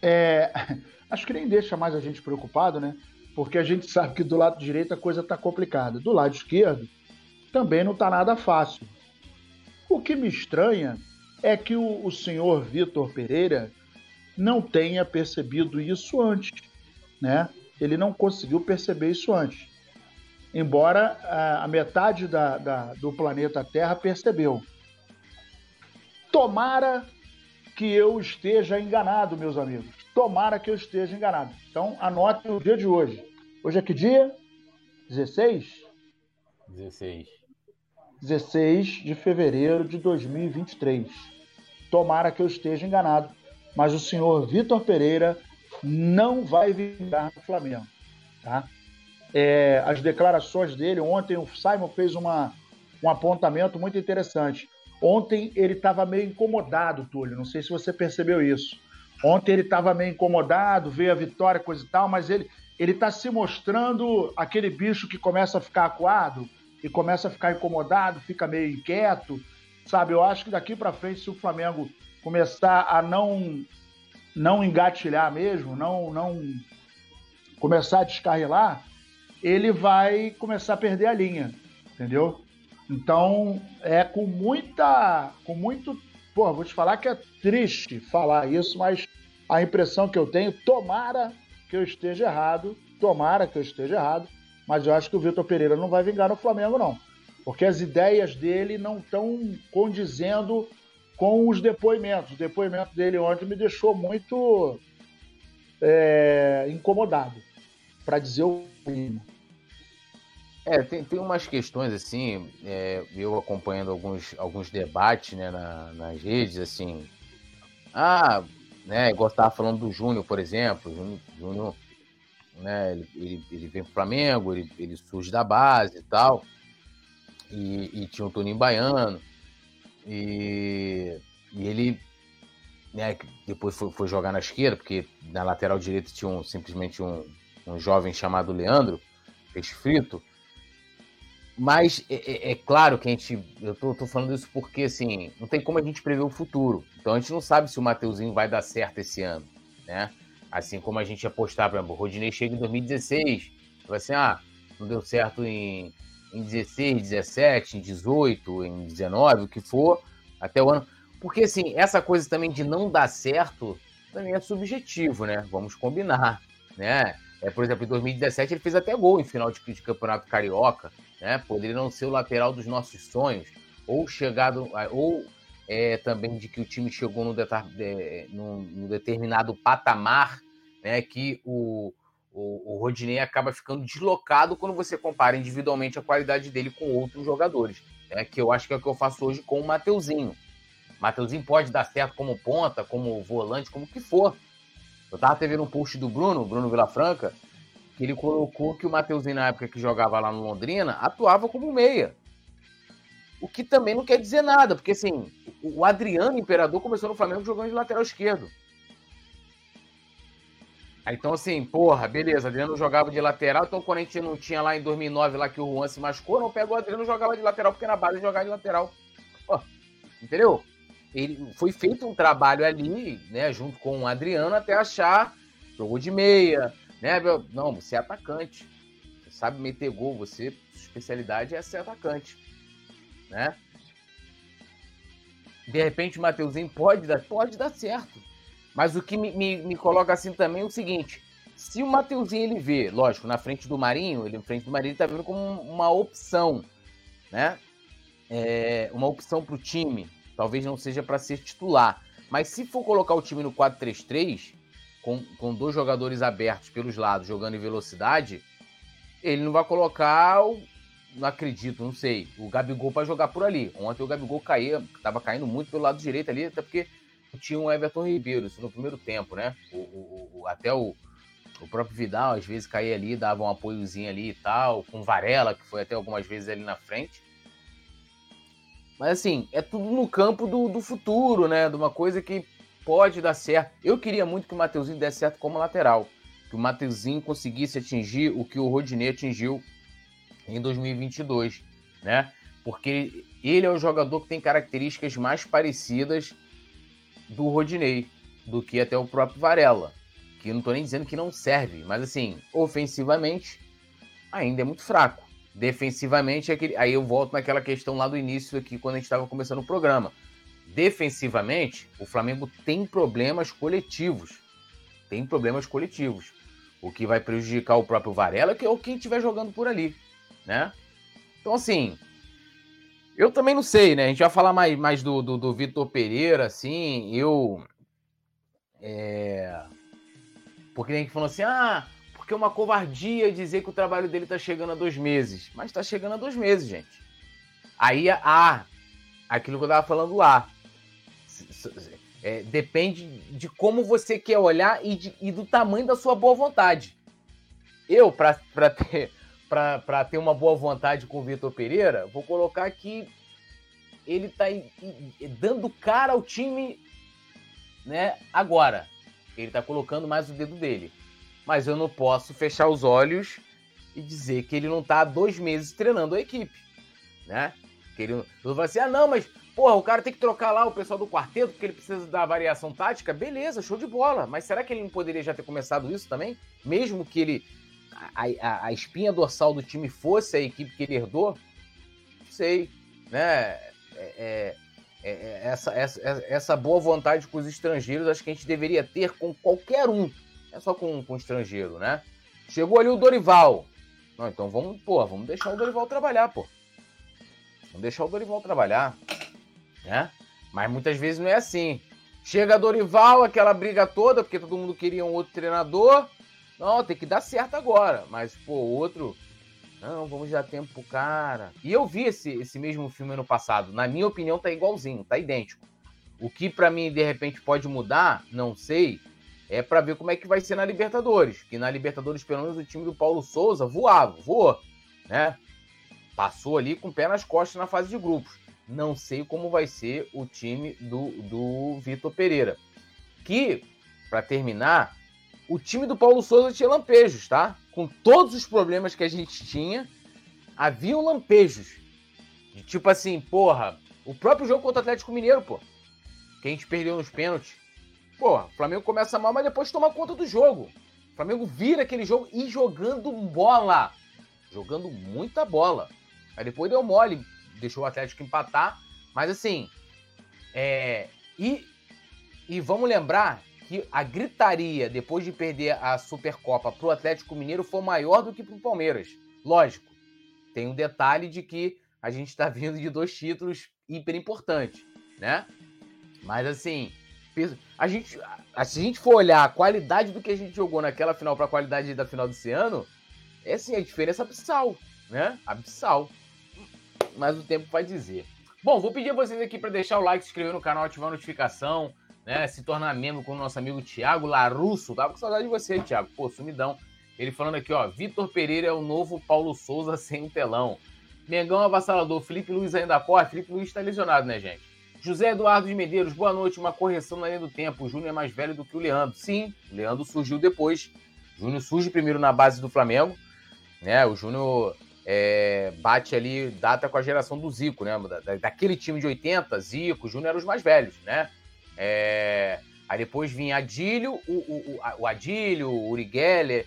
é, acho que nem deixa mais a gente preocupado, né? Porque a gente sabe que do lado direito a coisa está complicada. Do lado esquerdo também não está nada fácil. O que me estranha é que o, o senhor Vitor Pereira não tenha percebido isso antes, né? Ele não conseguiu perceber isso antes. Embora a, a metade da, da, do planeta Terra percebeu. Tomara que eu esteja enganado, meus amigos. Tomara que eu esteja enganado. Então, anote o dia de hoje. Hoje é que dia? 16? 16. 16 de fevereiro de 2023. Tomara que eu esteja enganado mas o senhor Vitor Pereira não vai vingar no Flamengo. Tá? É, as declarações dele, ontem o Simon fez uma, um apontamento muito interessante. Ontem ele estava meio incomodado, Túlio, não sei se você percebeu isso. Ontem ele estava meio incomodado, veio a vitória, coisa e tal, mas ele ele está se mostrando aquele bicho que começa a ficar acuado e começa a ficar incomodado, fica meio inquieto, sabe? Eu acho que daqui para frente, se o Flamengo começar a não não engatilhar mesmo, não não começar a descarrilar, ele vai começar a perder a linha, entendeu? Então, é com muita com muito, pô, vou te falar que é triste falar isso, mas a impressão que eu tenho, tomara que eu esteja errado, tomara que eu esteja errado, mas eu acho que o Vitor Pereira não vai vingar no Flamengo não. porque as ideias dele não estão condizendo com os depoimentos. O depoimento dele ontem me deixou muito é, incomodado, para dizer o mínimo. É, tem, tem umas questões assim, é, eu acompanhando alguns, alguns debates né, na, nas redes, assim. Ah, né, igual estava falando do Júnior, por exemplo. Júnior, Júnior né, ele, ele, ele vem pro Flamengo, ele, ele surge da base e tal. E, e tinha o Toninho Baiano. E, e ele né, depois foi, foi, jogar na esquerda, porque na lateral direita tinha um, simplesmente um, um jovem chamado Leandro, peixe frito. Mas é, é, é, claro que a gente. Eu tô, tô, falando isso porque, assim, não tem como a gente prever o futuro. Então a gente não sabe se o Mateuzinho vai dar certo esse ano, né? Assim como a gente apostar, por exemplo, o Rodinei chega em 2016, vai assim, ah, não deu certo em, em 16, 17, em 18, em 19, o que for, até o ano. Porque, assim, essa coisa também de não dar certo também é subjetivo, né? Vamos combinar, né? É, por exemplo, em 2017 ele fez até gol em final de, de campeonato carioca, né? Poderia não ser o lateral dos nossos sonhos, ou chegado, ou é, também de que o time chegou no, de, no, no determinado patamar, né? Que o, o, o Rodinei acaba ficando deslocado quando você compara individualmente a qualidade dele com outros jogadores, né? Que eu acho que é o que eu faço hoje com o Mateuzinho. Mateuzinho pode dar certo como ponta, como volante, como que for. Eu tava vendo um post do Bruno, Bruno Vilafranca, que ele colocou que o Mateuzinho, na época que jogava lá no Londrina, atuava como meia. O que também não quer dizer nada, porque assim, o Adriano Imperador começou no Flamengo jogando de lateral esquerdo. Então, assim, porra, beleza, Adriano jogava de lateral, então quando a gente não tinha lá em 2009, lá que o Juan se machucou, não pegou o Adriano jogava de lateral, porque na base jogava de lateral. Pô, entendeu? ele foi feito um trabalho ali, né, junto com o Adriano, até achar, jogou de meia, né, não, você é atacante, você sabe meter gol, você, especialidade é ser atacante, né? De repente o Mateuzinho pode dar, pode dar certo, mas o que me, me, me coloca assim também é o seguinte, se o Mateuzinho ele vê, lógico, na frente do Marinho, ele na frente do Marinho ele tá vendo como uma opção, né? É, uma opção para o time, talvez não seja para ser titular. Mas se for colocar o time no 4-3-3, com, com dois jogadores abertos pelos lados, jogando em velocidade, ele não vai colocar o. Não acredito, não sei. O Gabigol para jogar por ali. Ontem o Gabigol caía, estava caindo muito pelo lado direito ali, até porque tinha o Everton Ribeiro, isso no primeiro tempo, né? O, o, o, até o, o próprio Vidal às vezes caía ali, dava um apoiozinho ali e tal, com Varela, que foi até algumas vezes ali na frente. Mas assim, é tudo no campo do, do futuro, né? De uma coisa que pode dar certo. Eu queria muito que o Mateuzinho desse certo como lateral. Que o Mateuzinho conseguisse atingir o que o Rodinei atingiu em 2022, né? Porque ele é o jogador que tem características mais parecidas do Rodinei do que até o próprio Varela. Que não estou nem dizendo que não serve, mas assim, ofensivamente ainda é muito fraco. Defensivamente, é aí eu volto naquela questão lá do início aqui, quando a gente estava começando o programa. Defensivamente, o Flamengo tem problemas coletivos. Tem problemas coletivos. O que vai prejudicar o próprio Varela, que é o quem estiver jogando por ali, né? Então, assim, eu também não sei, né? A gente vai falar mais, mais do, do, do Vitor Pereira, assim, eu... É... Porque a gente falou assim, ah, porque é uma covardia dizer que o trabalho dele está chegando a dois meses. Mas está chegando a dois meses, gente. Aí, ah, aquilo que eu estava falando lá. É, depende de como você quer olhar e, de, e, do tamanho da sua boa vontade. Eu, para ter, ter uma boa vontade com o Vitor Pereira, vou colocar que ele está dando cara ao time né, agora. Ele está colocando mais o dedo dele mas eu não posso fechar os olhos e dizer que ele não está há dois meses treinando a equipe, né? Que ele, eu vou assim, ah, não, mas, porra, o cara tem que trocar lá o pessoal do quarteto porque ele precisa da variação tática. Beleza, show de bola. Mas será que ele não poderia já ter começado isso também? Mesmo que ele, a, a, a espinha dorsal do time fosse a equipe que ele herdou? Não sei, né? É, é, é, é essa, essa, essa boa vontade com os estrangeiros acho que a gente deveria ter com qualquer um é só com, com estrangeiro, né? Chegou ali o Dorival. Não, então vamos, pô, vamos deixar o Dorival trabalhar, pô. Vamos deixar o Dorival trabalhar, né? Mas muitas vezes não é assim. Chega Dorival, aquela briga toda, porque todo mundo queria um outro treinador. Não, tem que dar certo agora. Mas, pô, outro. Não, vamos dar tempo pro cara. E eu vi esse, esse mesmo filme ano passado. Na minha opinião, tá igualzinho, tá idêntico. O que para mim, de repente, pode mudar, não sei, é para ver como é que vai ser na Libertadores. Que na Libertadores, pelo menos, o time do Paulo Souza voava, voou, né? Passou ali com o pé nas costas na fase de grupos. Não sei como vai ser o time do, do Vitor Pereira. Que, para terminar, o time do Paulo Souza tinha lampejos, tá? Com todos os problemas que a gente tinha, haviam lampejos. De tipo assim, porra, o próprio jogo contra o Atlético Mineiro, pô. Que a gente perdeu nos pênaltis. Porra, o Flamengo começa mal, mas depois toma conta do jogo. O Flamengo vira aquele jogo e jogando bola. Jogando muita bola. Aí depois deu mole, deixou o Atlético empatar. Mas assim, é, e, e vamos lembrar que a gritaria depois de perder a Supercopa para o Atlético Mineiro foi maior do que para o Palmeiras. Lógico, tem um detalhe de que a gente está vindo de dois títulos hiper importantes, né? Mas assim, a gente, se a gente for olhar a qualidade do que a gente jogou naquela final para a qualidade da final desse ano, é assim, a diferença abissal, né? Abissal mas o tempo vai dizer. Bom, vou pedir a vocês aqui para deixar o like, se inscrever no canal, ativar a notificação, né? Se tornar membro com o nosso amigo Thiago Larusso. Tava com saudade de você, Thiago. Pô, sumidão. Ele falando aqui, ó. Vitor Pereira é o novo Paulo Souza sem o telão. Mengão avassalador. Felipe Luiz ainda corre. Felipe Luiz está lesionado, né, gente? José Eduardo de Medeiros, boa noite. Uma correção na linha do tempo. O Júnior é mais velho do que o Leandro. Sim, o Leandro surgiu depois. O Júnior surge primeiro na base do Flamengo. Né? O Júnior é, bate ali data com a geração do Zico, né? Da, daquele time de 80, Zico, Júnior eram os mais velhos, né? É, aí depois vinha Adílio, o, o, o Adílio, o Uri Geller,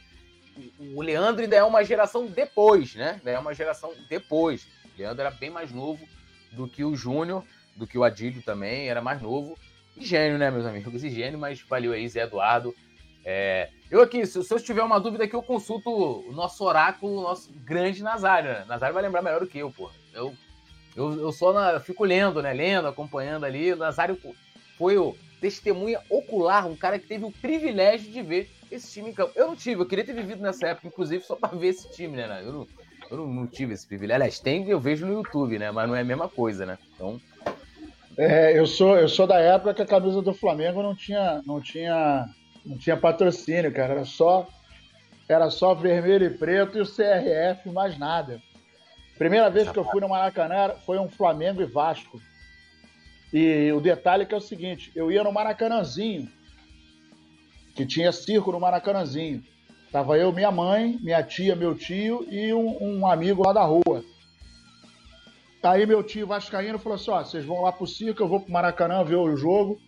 o Leandro ainda é uma geração depois, né? Ainda é uma geração depois. O Leandro era bem mais novo do que o Júnior, do que o Adílio também, era mais novo. E gênio, né, meus amigos? E gênio, mas valeu aí, Zé Eduardo. É, eu aqui, se, se, eu tiver uma dúvida aqui, eu consulto o nosso oráculo, o nosso grande Nazário. Né? Nazário vai lembrar melhor do que eu, pô. Eu, eu, eu só na, fico lendo, né? Lendo, acompanhando ali. O Nazário foi o testemunha ocular, um cara que teve o privilégio de ver esse time em campo. Eu não tive, eu queria ter vivido nessa época, inclusive, só para ver esse time, né? Eu não, eu não, não tive esse privilégio. Aliás, tem, eu vejo no YouTube, né? Mas não é a mesma coisa, né? Então. É, eu sou, eu sou da época que a camisa do Flamengo não tinha, não tinha não tinha patrocínio, cara. Era só, era só vermelho e preto e o CRF, mais nada. Primeira vez que eu fui no Maracanã foi um Flamengo e Vasco. E o detalhe é que é o seguinte: eu ia no Maracanãzinho, que tinha circo no Maracanãzinho. Tava eu, minha mãe, minha tia, meu tio e um, um amigo lá da rua. Aí meu tio Vascaíno falou assim: ó, vocês vão lá pro circo, eu vou pro Maracanã ver o jogo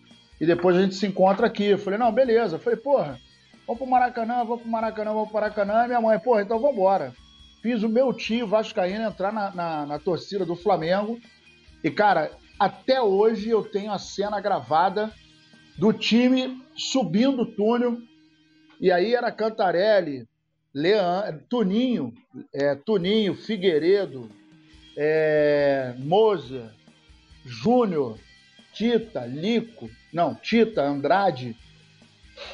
e depois a gente se encontra aqui. Eu falei, não, beleza. Eu falei, porra, vamos pro Maracanã, vamos pro Maracanã, vamos pro Maracanã. E minha mãe, porra, então vambora. Fiz o meu tio Vascaíno entrar na, na, na torcida do Flamengo. E, cara, até hoje eu tenho a cena gravada do time subindo o túnel. E aí era Cantarelli, Leandro, Tuninho, é, Tuninho, Figueiredo, é, Moza, Júnior, Tita, Lico, não, Tita, Andrade,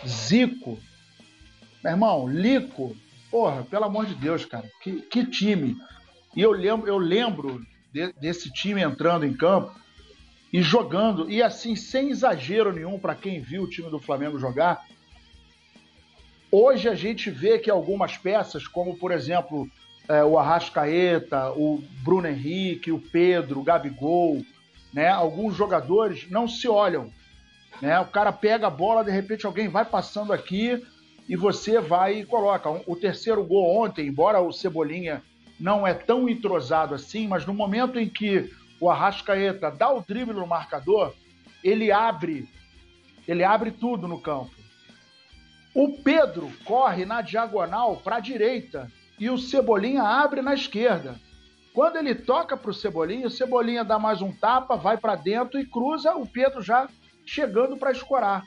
Zico. Meu irmão, Lico, porra, pelo amor de Deus, cara, que, que time. E eu lembro, eu lembro de, desse time entrando em campo e jogando, e assim, sem exagero nenhum para quem viu o time do Flamengo jogar. Hoje a gente vê que algumas peças, como por exemplo é, o Arrascaeta, o Bruno Henrique, o Pedro, o Gabigol, né? Alguns jogadores não se olham, né? O cara pega a bola, de repente alguém vai passando aqui e você vai e coloca. O terceiro gol ontem, embora o Cebolinha não é tão entrosado assim, mas no momento em que o Arrascaeta dá o drible no marcador, ele abre, ele abre tudo no campo. O Pedro corre na diagonal para a direita e o Cebolinha abre na esquerda. Quando ele toca para o Cebolinha, o Cebolinha dá mais um tapa, vai para dentro e cruza o Pedro já chegando para escorar.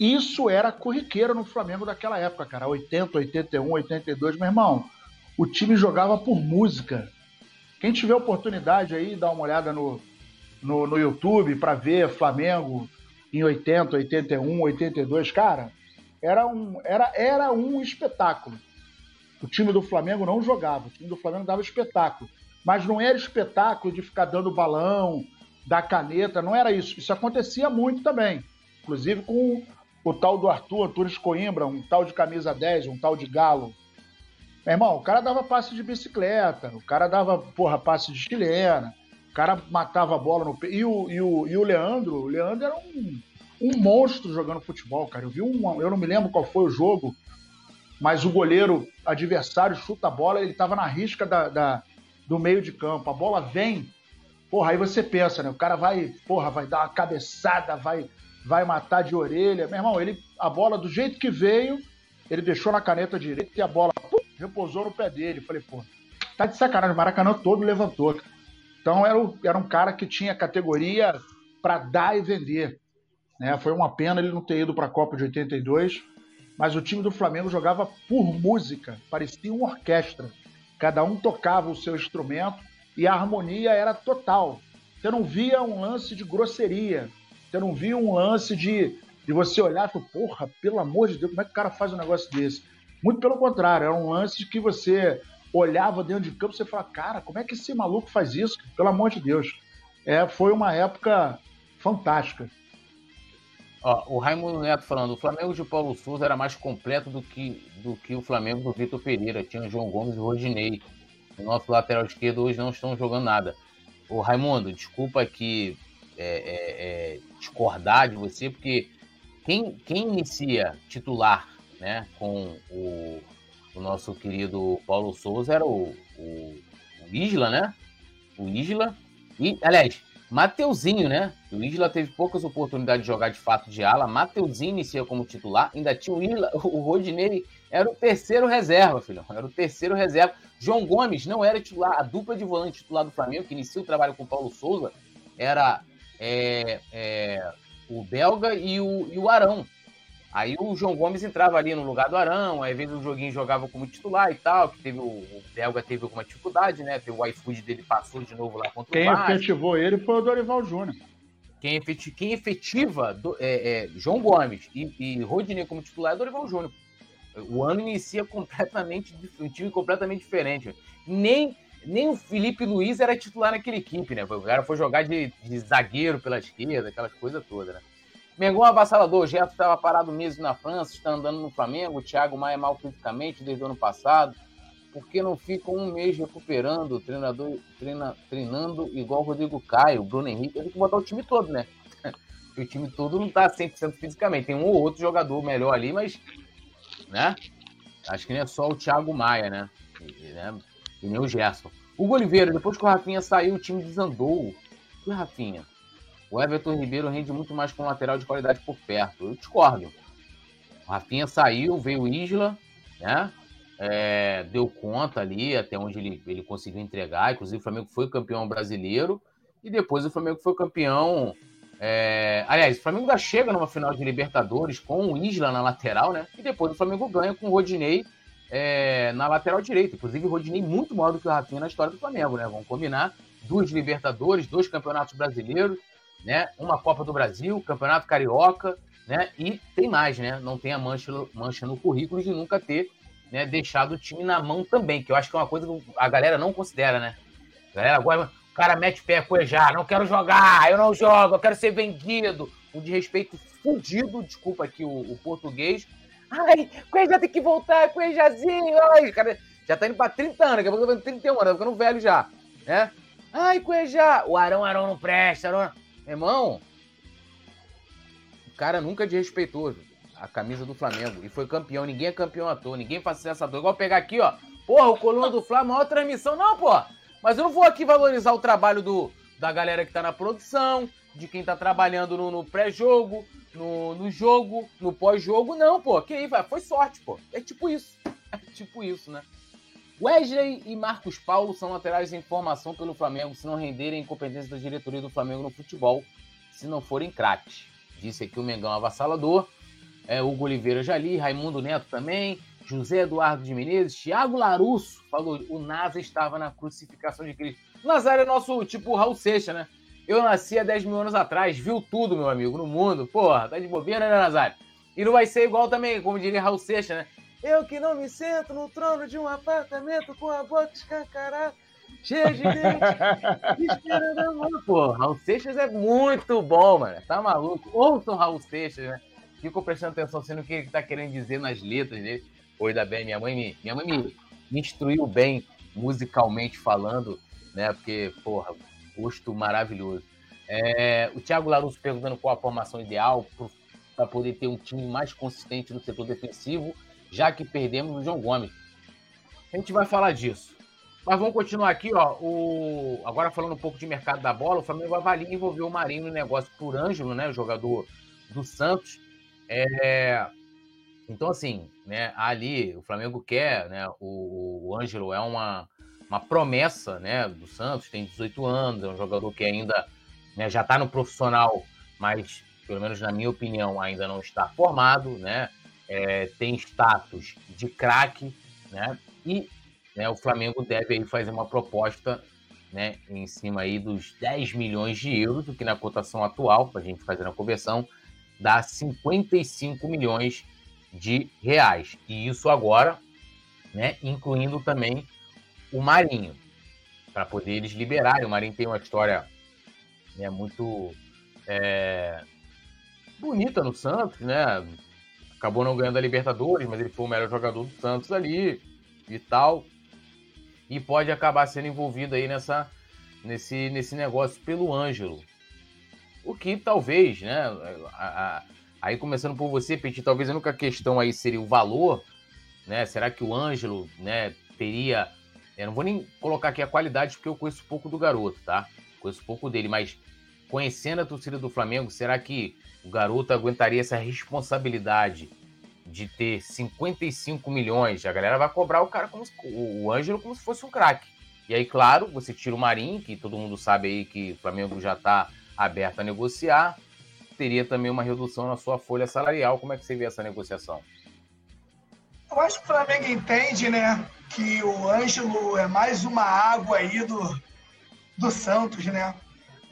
Isso era corriqueiro no Flamengo daquela época, cara. 80, 81, 82, meu irmão. O time jogava por música. Quem tiver oportunidade aí, dá uma olhada no, no, no YouTube para ver Flamengo em 80, 81, 82. Cara, era um, era, era um espetáculo. O time do Flamengo não jogava, o time do Flamengo dava espetáculo. Mas não era espetáculo de ficar dando balão, dar caneta, não era isso. Isso acontecia muito também. Inclusive com o tal do Arthur, Antunes Coimbra, um tal de camisa 10, um tal de galo. Meu irmão, o cara dava passe de bicicleta, o cara dava, porra, passe de chilena, o cara matava a bola no pé. E o, e o, e o Leandro, o Leandro era um, um monstro jogando futebol, cara. Eu vi um, eu não me lembro qual foi o jogo, mas o goleiro adversário chuta a bola, ele tava na risca da, da do meio de campo. A bola vem, porra, aí você pensa, né? O cara vai, porra, vai dar uma cabeçada, vai vai matar de orelha. Meu irmão, ele, a bola do jeito que veio, ele deixou na caneta direita e a bola pum, repousou no pé dele. Falei, pô, tá de sacanagem, o Maracanã todo levantou. Então era, o, era um cara que tinha categoria para dar e vender. Né? Foi uma pena ele não ter ido para a Copa de 82, mas o time do Flamengo jogava por música, parecia uma orquestra. Cada um tocava o seu instrumento e a harmonia era total. Você não via um lance de grosseria, você não viu um lance de, de você olhar e falar, porra, pelo amor de Deus, como é que o cara faz um negócio desse? Muito pelo contrário, era um lance que você olhava dentro de campo e você falava, cara, como é que esse maluco faz isso? Pelo amor de Deus. É, foi uma época fantástica. Ó, o Raimundo Neto falando, o Flamengo de Paulo Souza era mais completo do que, do que o Flamengo do Vitor Pereira. Tinha João Gomes e Rodinei. O nosso lateral esquerdo hoje não estão jogando nada. O Raimundo, desculpa que é, é, é, discordar de você, porque quem, quem inicia titular né, com o, o nosso querido Paulo Souza era o, o, o Isla, né? O Isla. E, aliás, Mateuzinho, né? O Isla teve poucas oportunidades de jogar de fato de ala. Mateuzinho inicia como titular. Ainda tinha o Isla, o Rodinei era o terceiro reserva, filhão. Era o terceiro reserva. João Gomes não era titular. A dupla de volante titular do Flamengo, que inicia o trabalho com o Paulo Souza, era é, é, o Belga e o, e o Arão. Aí o João Gomes entrava ali no lugar do Arão, aí às vezes o joguinho jogava como titular e tal, que teve o, o Belga teve alguma dificuldade, né? O iFood dele passou de novo lá contra Quem o Quem efetivou ele foi o Dorival Júnior. Quem, efetiva, quem efetiva do, é, é, João Gomes e, e Rodinei como titular é Dorival Júnior. O ano inicia completamente um time completamente diferente. Nem nem o Felipe Luiz era titular naquela equipe, né? O cara foi jogar de, de zagueiro pela esquerda, aquelas coisas todas, né? Mengão avassalador, o Gerson estava parado mesmo na França, está andando no Flamengo, o Thiago Maia mal fisicamente desde o ano passado. Por que não fica um mês recuperando, o treinador treina, treinando igual o Rodrigo Caio, o Bruno Henrique? Tem que botar o time todo, né? O time todo não está 100% fisicamente. Tem um ou outro jogador melhor ali, mas, né? Acho que não é só o Thiago Maia, né? né? E nem o Gerson. Hugo Oliveira, depois que o Rafinha saiu, o time desandou. E o Rafinha? O Everton Ribeiro rende muito mais com lateral de qualidade por perto. Eu discordo. O Rafinha saiu, veio o Isla, né? É, deu conta ali até onde ele, ele conseguiu entregar. Inclusive, o Flamengo foi campeão brasileiro. E depois o Flamengo foi campeão. É... Aliás, o Flamengo ainda chega numa final de Libertadores com o Isla na lateral, né? E depois o Flamengo ganha com o Rodinei é, na lateral direita. Inclusive, Rodinei muito maior do que o Rafinha na história do Flamengo, né? Vamos combinar. Duas Libertadores, dois Campeonatos Brasileiros, né? Uma Copa do Brasil, Campeonato Carioca, né? E tem mais, né? Não tem a mancha, mancha no currículo de nunca ter né, deixado o time na mão também, que eu acho que é uma coisa que a galera não considera, né? A galera agora, o cara mete pé coejar, não quero jogar, eu não jogo, eu quero ser vendido. De respeito fudido, desculpa aqui o, o português, Ai, Cuejá tem que voltar, Cuejazinho. Ai, cara, já tá indo pra 30 anos, daqui a pouco tá 31 anos, tá ficando velho já, né? Ai, Cuejá, o Arão, Arão não presta, Arão... Irmão, o cara nunca desrespeitou a camisa do Flamengo e foi campeão. Ninguém é campeão à toa, ninguém faz essa dor. Igual pegar aqui, ó. Porra, o Coluna do Flamengo, maior transmissão. Não, pô. Mas eu não vou aqui valorizar o trabalho do, da galera que tá na produção, de quem tá trabalhando no, no pré-jogo, no, no jogo, no pós-jogo, não, pô. Que aí, foi sorte, pô. É tipo isso. É tipo isso, né? Wesley e Marcos Paulo são laterais em formação pelo Flamengo se não renderem incompetência da diretoria do Flamengo no futebol, se não forem craques. Disse aqui o Mengão avassalador. É, Hugo Oliveira já li, Raimundo Neto também, José Eduardo de Menezes, Thiago Larusso falou: o NASA estava na crucificação de Cristo. Nazário é nosso tipo Raul Seixas, né? Eu nasci há 10 mil anos atrás, viu tudo, meu amigo, no mundo. Porra, tá de bobeira, né, Nazário? E não vai ser igual também, como diria Raul Seixas, né? Eu que não me sento no trono de um apartamento com a boca escancarada, cheia de dente, esperando amor. Pô, Raul Seixas é muito bom, mano. Tá maluco? Ouçam Raul Seixas, né? Fico prestando atenção sendo o que ele tá querendo dizer nas letras dele. Oi, da bem, minha mãe me, minha mãe me, me instruiu bem musicalmente falando, né? Porque, porra, gosto maravilhoso. É, o Thiago Larusso perguntando qual a formação ideal para poder ter um time mais consistente no setor defensivo já que perdemos o João Gomes. A gente vai falar disso. Mas vamos continuar aqui, ó. O... Agora falando um pouco de mercado da bola, o Flamengo avalia envolver o Marinho no negócio por Ângelo, né? O jogador do Santos. É... Então, assim, né, ali o Flamengo quer, né? O, o Ângelo é uma, uma promessa né, do Santos, tem 18 anos, é um jogador que ainda né, já está no profissional, mas, pelo menos na minha opinião, ainda não está formado, né? É, tem status de craque, né? E né, o Flamengo deve aí fazer uma proposta né, em cima aí dos 10 milhões de euros, o que na cotação atual, para a gente fazer a conversão, dá 55 milhões de reais. E isso agora, né, incluindo também o Marinho, para poder eles liberarem. O Marinho tem uma história né, muito é, bonita no Santos, né? Acabou não ganhando a Libertadores, mas ele foi o melhor jogador do Santos ali e tal. E pode acabar sendo envolvido aí nessa, nesse, nesse negócio pelo Ângelo. O que talvez, né? A, a, aí começando por você, Petit, talvez a única questão aí seria o valor, né? Será que o Ângelo, né, teria. Eu não vou nem colocar aqui a qualidade, porque eu conheço pouco do garoto, tá? Conheço pouco dele, mas conhecendo a torcida do Flamengo, será que o garoto aguentaria essa responsabilidade de ter 55 milhões? A galera vai cobrar o cara como se, o Ângelo como se fosse um craque. E aí, claro, você tira o Marinho, que todo mundo sabe aí que o Flamengo já está aberto a negociar. Teria também uma redução na sua folha salarial. Como é que você vê essa negociação? Eu acho que o Flamengo entende, né, que o Ângelo é mais uma água aí do, do Santos, né?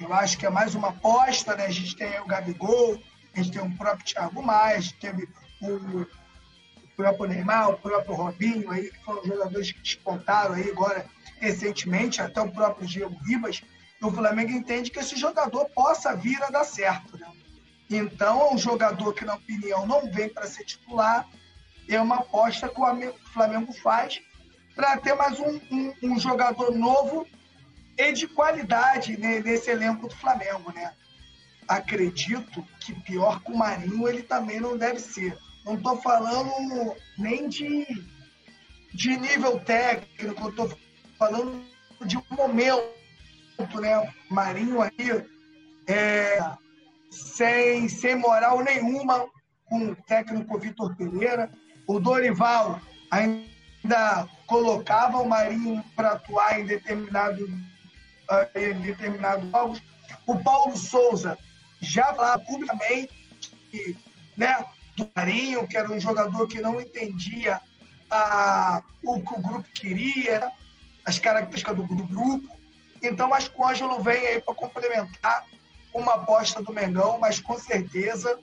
Eu acho que é mais uma aposta, né? A gente tem o Gabigol, a gente tem o próprio Thiago Maia, teve o próprio Neymar, o próprio Robinho, aí, que foram jogadores que despontaram aí agora recentemente, até o próprio Diego Ribas. O Flamengo entende que esse jogador possa vir a dar certo. Né? Então, é um jogador que, na opinião, não vem para ser titular, é uma aposta que o Flamengo faz para ter mais um, um, um jogador novo e de qualidade né, nesse elenco do Flamengo, né? Acredito que pior que o Marinho ele também não deve ser. Não estou falando nem de, de nível técnico, estou falando de um momento, né? Marinho aí, é, sem, sem moral nenhuma, com o técnico Vitor Pereira. O Dorival ainda colocava o Marinho para atuar em determinado em determinados jogos. O Paulo Souza já falava publicamente que, né, do Marinho, que era um jogador que não entendia a, o que o grupo queria, as características do, do grupo. Então, acho que o Ângelo vem aí para complementar uma aposta do Mengão, mas com certeza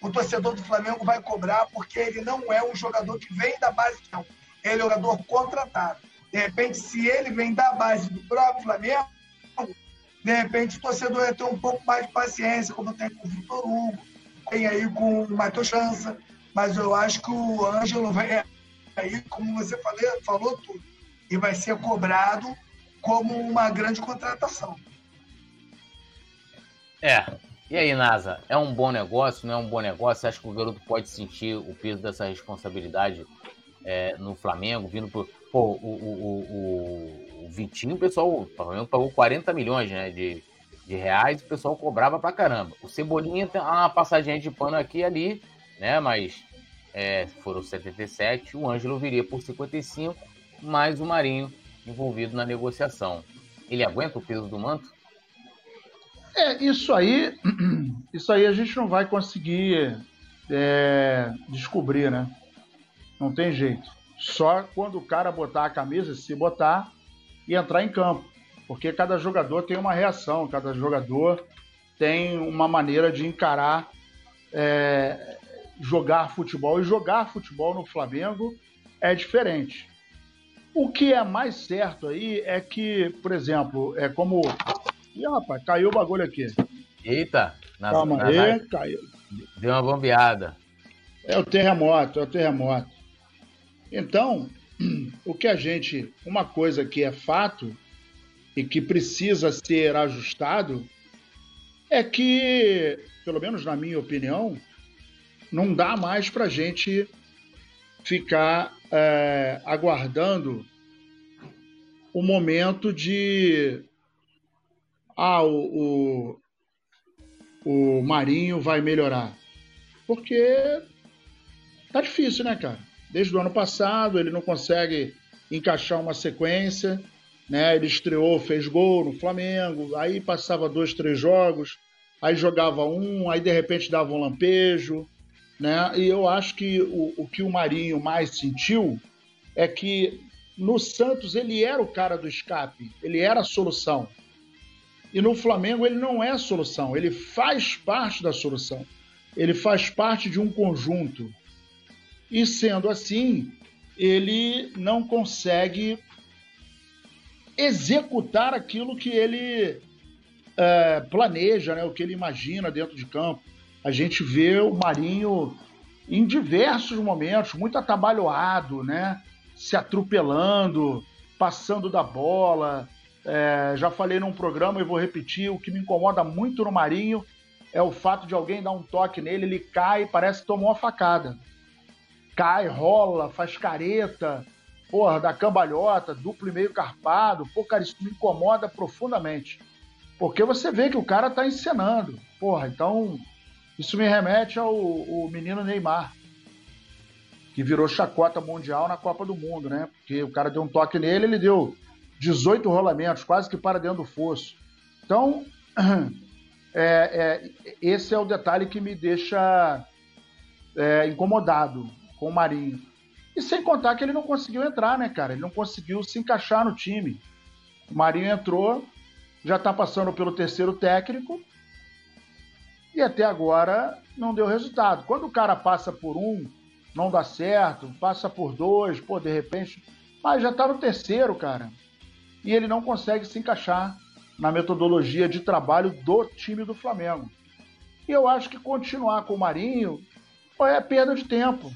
o torcedor do Flamengo vai cobrar, porque ele não é um jogador que vem da base, não. Ele é um jogador contratado. De repente, se ele vem da base do próprio Flamengo, de repente o torcedor ia ter um pouco mais de paciência, como tem com o Vitor Hugo, tem aí com o Matheus Chança, mas eu acho que o Ângelo vai aí, como você falou, falou tudo, e vai ser cobrado como uma grande contratação. É. E aí, Nasa, é um bom negócio, não é um bom negócio? Você acha que o garoto pode sentir o peso dessa responsabilidade é, no Flamengo, vindo por. Pô, o, o, o, o Vitinho, o pessoal, o Flamengo pagou 40 milhões né, de, de reais, o pessoal cobrava pra caramba. O Cebolinha tem uma passadinha de pano aqui e ali, né? Mas é, foram 77, o Ângelo viria por 55, mais o Marinho envolvido na negociação. Ele aguenta o peso do manto? É, isso aí, isso aí a gente não vai conseguir é, descobrir, né? Não tem jeito. Só quando o cara botar a camisa, se botar, e entrar em campo. Porque cada jogador tem uma reação, cada jogador tem uma maneira de encarar é, jogar futebol. E jogar futebol no Flamengo é diferente. O que é mais certo aí é que, por exemplo, é como. Ih, rapaz, caiu o bagulho aqui. Eita! Na, Calma na, aí, na... caiu. Deu uma bombeada. É o terremoto, é o terremoto. Então, o que a gente. Uma coisa que é fato e que precisa ser ajustado é que, pelo menos na minha opinião, não dá mais para a gente ficar é, aguardando o momento de ah, o, o, o Marinho vai melhorar. Porque tá difícil, né, cara? Desde o ano passado ele não consegue encaixar uma sequência, né? Ele estreou, fez gol no Flamengo, aí passava dois, três jogos, aí jogava um, aí de repente dava um lampejo, né? E eu acho que o, o que o Marinho mais sentiu é que no Santos ele era o cara do escape, ele era a solução. E no Flamengo ele não é a solução, ele faz parte da solução. Ele faz parte de um conjunto. E sendo assim, ele não consegue executar aquilo que ele é, planeja, né, o que ele imagina dentro de campo. A gente vê o Marinho em diversos momentos, muito atabalhoado, né? Se atropelando, passando da bola. É, já falei num programa e vou repetir: o que me incomoda muito no Marinho é o fato de alguém dar um toque nele, ele cai e parece que tomou uma facada. Cai, rola, faz careta, porra, da cambalhota, duplo e meio carpado. Pô, cara, isso me incomoda profundamente. Porque você vê que o cara tá encenando. Porra, então isso me remete ao, ao menino Neymar, que virou chacota mundial na Copa do Mundo, né? Porque o cara deu um toque nele, ele deu 18 rolamentos, quase que para dentro do fosso. Então, é, é, esse é o detalhe que me deixa é, incomodado com o Marinho. E sem contar que ele não conseguiu entrar, né, cara? Ele não conseguiu se encaixar no time. O Marinho entrou, já está passando pelo terceiro técnico, e até agora não deu resultado. Quando o cara passa por um, não dá certo, passa por dois, pô, de repente. Mas já está no terceiro, cara. E ele não consegue se encaixar na metodologia de trabalho do time do Flamengo. E eu acho que continuar com o Marinho é perda de tempo.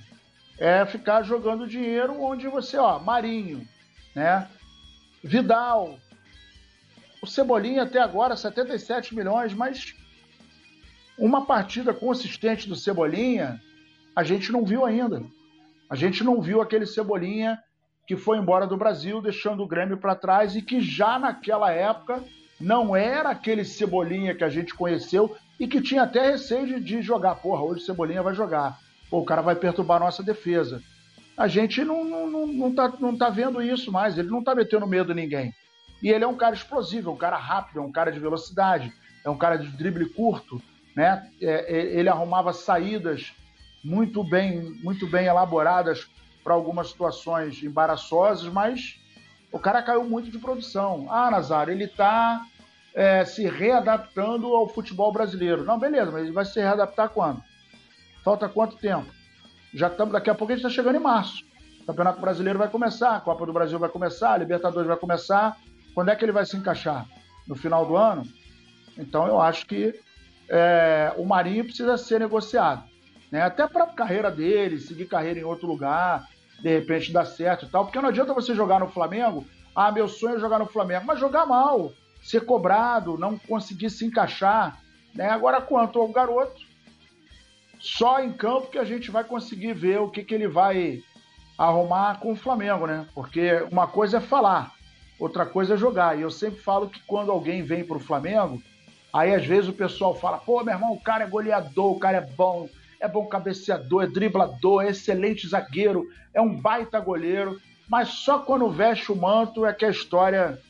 É ficar jogando dinheiro onde você, ó, Marinho, né? Vidal. O Cebolinha até agora, 77 milhões, mas uma partida consistente do Cebolinha, a gente não viu ainda. A gente não viu aquele Cebolinha que foi embora do Brasil, deixando o Grêmio para trás e que já naquela época não era aquele Cebolinha que a gente conheceu e que tinha até receio de, de jogar. Porra, hoje o Cebolinha vai jogar. Pô, o cara vai perturbar a nossa defesa. A gente não, não, não, não, tá, não tá vendo isso mais. Ele não tá metendo medo em ninguém. E ele é um cara explosivo, é um cara rápido, é um cara de velocidade, é um cara de drible curto né? É, é, ele arrumava saídas muito bem, muito bem elaboradas para algumas situações embaraçosas, mas o cara caiu muito de produção. Ah, Nazário, ele está é, se readaptando ao futebol brasileiro. Não, beleza, mas ele vai se readaptar quando? Falta quanto tempo? Já estamos, daqui a pouco a gente está chegando em março. O Campeonato Brasileiro vai começar, a Copa do Brasil vai começar, a Libertadores vai começar. Quando é que ele vai se encaixar? No final do ano? Então eu acho que é, o Marinho precisa ser negociado. Né? Até para a carreira dele, seguir carreira em outro lugar, de repente dar certo e tal. Porque não adianta você jogar no Flamengo, ah, meu sonho é jogar no Flamengo, mas jogar mal, ser cobrado, não conseguir se encaixar. Né? Agora, quanto ao garoto, só em campo que a gente vai conseguir ver o que, que ele vai arrumar com o Flamengo, né? Porque uma coisa é falar, outra coisa é jogar. E eu sempre falo que quando alguém vem para o Flamengo, Aí às vezes o pessoal fala: pô, meu irmão, o cara é goleador, o cara é bom, é bom cabeceador, é driblador, é excelente zagueiro, é um baita goleiro. Mas só quando veste o manto é que a história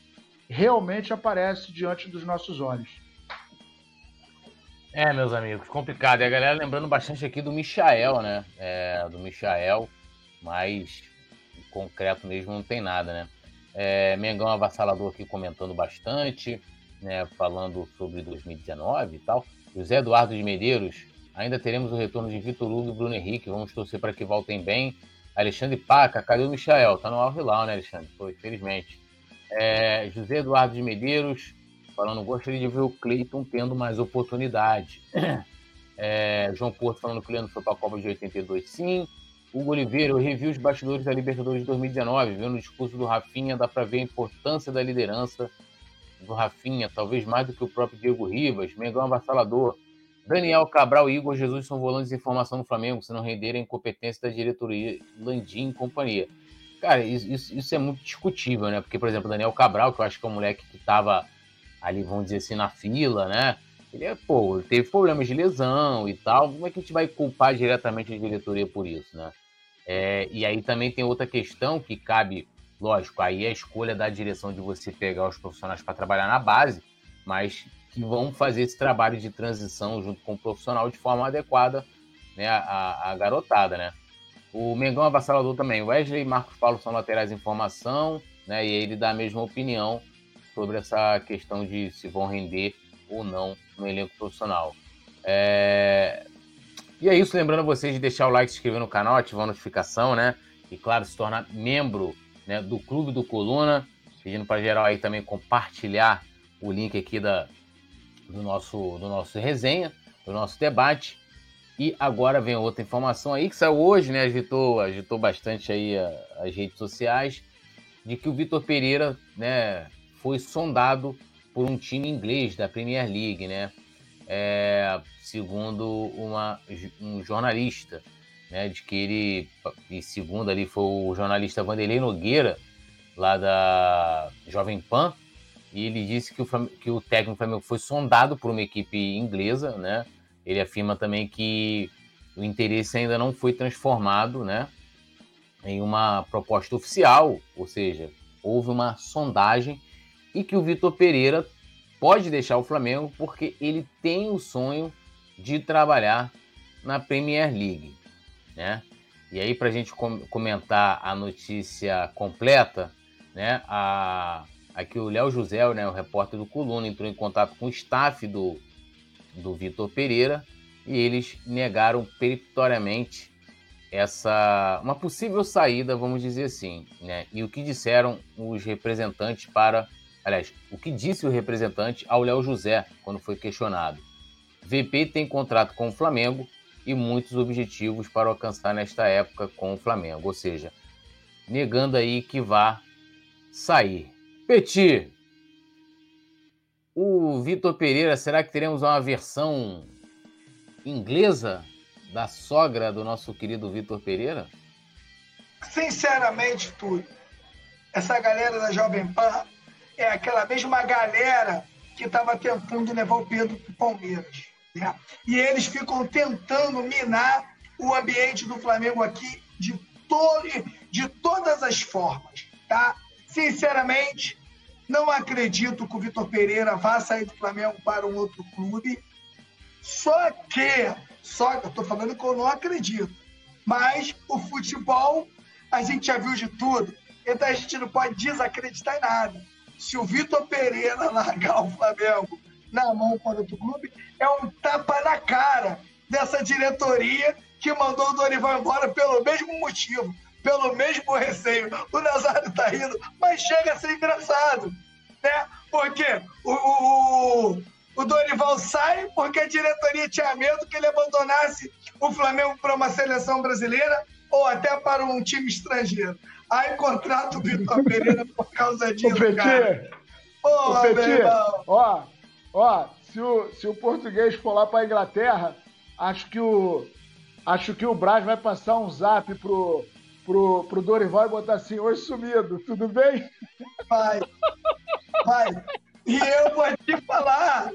realmente aparece diante dos nossos olhos. É, meus amigos, complicado. E a galera lembrando bastante aqui do Michael, né? É, do Michael, mas concreto mesmo não tem nada, né? É, Mengão avassalador aqui comentando bastante, né, falando sobre 2019 e tal. José Eduardo de Medeiros, ainda teremos o retorno de Vitor Hugo e Bruno Henrique, vamos torcer para que voltem bem. Alexandre Paca, cadê o Michael? Tá no Alvilau, né, Alexandre? Foi, infelizmente. É, José Eduardo de Medeiros, falando, gostaria de ver o Cleiton tendo mais oportunidade. É, João Porto falando que o Leandro foi para a Copa de 82, sim. Hugo Oliveira, eu revi os bastidores da Libertadores de 2019, vendo o discurso do Rafinha, dá para ver a importância da liderança do Rafinha, talvez mais do que o próprio Diego Ribas, Mengão avassalador. Daniel Cabral e Igor Jesus são volantes de formação no Flamengo, se não renderem a incompetência da diretoria Landim e companhia. Cara, isso, isso, isso, é muito discutível, né? Porque, por exemplo, Daniel Cabral, que eu acho que é um moleque que estava ali, vamos dizer assim, na fila, né? Ele é, pô, ele teve problemas de lesão e tal. Como é que a gente vai culpar diretamente a diretoria por isso, né? É, e aí também tem outra questão que cabe, lógico, aí é a escolha da direção de você pegar os profissionais para trabalhar na base, mas que vão fazer esse trabalho de transição junto com o profissional de forma adequada, né, a, a garotada, né? O Mengão avassalador também. Wesley e Marcos Paulo são laterais em formação, né? E ele dá a mesma opinião sobre essa questão de se vão render ou não no elenco profissional. É... E é isso, lembrando vocês de deixar o like, se inscrever no canal, ativar a notificação, né? E claro, se tornar membro né, do Clube do Coluna, pedindo para geral aí também compartilhar o link aqui da, do nosso, do nosso resenha, do nosso debate. E agora vem outra informação aí que saiu hoje, né? Agitou, agitou bastante aí a, as redes sociais, de que o Vitor Pereira, né, foi sondado por um time inglês da Premier League, né? É, segundo uma, um jornalista, né? De que ele, e segundo ali foi o jornalista Vanderlei Nogueira, lá da Jovem Pan, e ele disse que o, que o técnico Flamengo foi sondado por uma equipe inglesa, né? Ele afirma também que o interesse ainda não foi transformado, né? Em uma proposta oficial, ou seja, houve uma sondagem e que o Vitor Pereira pode deixar o Flamengo porque ele tem o sonho de trabalhar na Premier League, né? E aí, para a gente comentar a notícia completa, né? A, aqui o Léo José, né, o repórter do Coluna, entrou em contato com o staff do, do Vitor Pereira e eles negaram peremptoriamente essa uma possível saída, vamos dizer assim, né? E o que disseram os representantes para Aliás, o que disse o representante ao Léo José quando foi questionado? VP tem contrato com o Flamengo e muitos objetivos para alcançar nesta época com o Flamengo, ou seja, negando aí que vá sair. Petit, o Vitor Pereira, será que teremos uma versão inglesa da sogra do nosso querido Vitor Pereira? Sinceramente, Túlio, essa galera da Jovem Pan é aquela mesma galera que estava tentando levar o Pedro para o Palmeiras. Né? E eles ficam tentando minar o ambiente do Flamengo aqui de, to de todas as formas. Tá? Sinceramente, não acredito que o Vitor Pereira vá sair do Flamengo para um outro clube. Só que, só eu estou falando que eu não acredito. Mas o futebol, a gente já viu de tudo. Então a gente não pode desacreditar em nada se o Vitor Pereira largar o Flamengo na mão para outro clube, é um tapa na cara dessa diretoria que mandou o Dorival embora pelo mesmo motivo, pelo mesmo receio. O Nazário tá rindo, mas chega a ser engraçado, né? Porque o, o, o Dorival sai porque a diretoria tinha medo que ele abandonasse o Flamengo para uma seleção brasileira ou até para um time estrangeiro. Aí contrata o Vitor Pereira por causa disso, Ô, cara. Porra, Ô, Petit, ó, ó, se o, se o português for lá pra Inglaterra, acho que o acho que o Braz vai passar um zap pro, pro, pro Dorival e botar assim, oi sumido, tudo bem? Vai, vai. E eu vou te falar,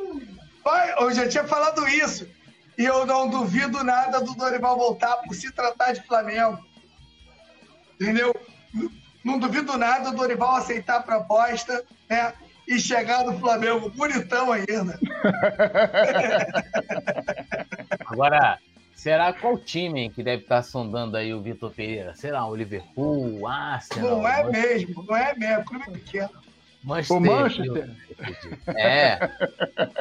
vai, eu já tinha falado isso, e eu não duvido nada do Dorival voltar por se tratar de Flamengo. Entendeu? Não duvido nada do Dorival aceitar a proposta né, e chegar no Flamengo bonitão ainda. Agora, Será qual time que deve estar sondando aí o Vitor Pereira? Será o Liverpool, o Arsenal? Não é mesmo, não é mesmo, clube pequeno. Manchester. O Manchester. É,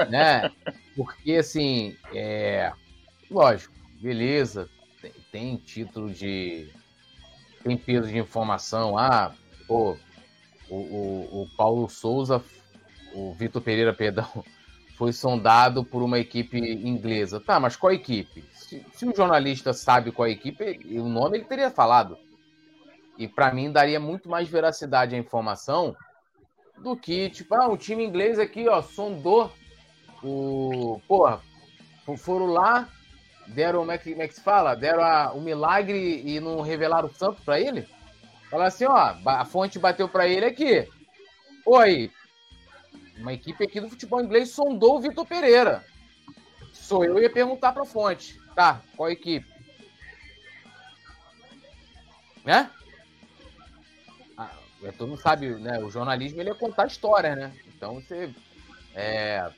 né? Porque assim, é, lógico, beleza, tem, tem título de tem peso de informação. Ah, pô, o, o, o Paulo Souza, o Vitor Pereira, perdão, foi sondado por uma equipe inglesa. Tá, mas qual equipe? Se, se um jornalista sabe qual equipe, o nome ele teria falado. E para mim daria muito mais veracidade à informação do que, tipo, ah, um time inglês aqui, ó, sondou o. Porra, foram lá, deram, como é que, como é que se fala? Deram a, o milagre e não revelaram o santo para ele? Fala assim, ó, a fonte bateu para ele aqui. Oi, uma equipe aqui do futebol inglês sondou o Vitor Pereira. Sou eu ia perguntar para a fonte. Tá, qual equipe? Né? Ah, todo mundo sabe, né? O jornalismo ele é contar histórias, né? Então você é,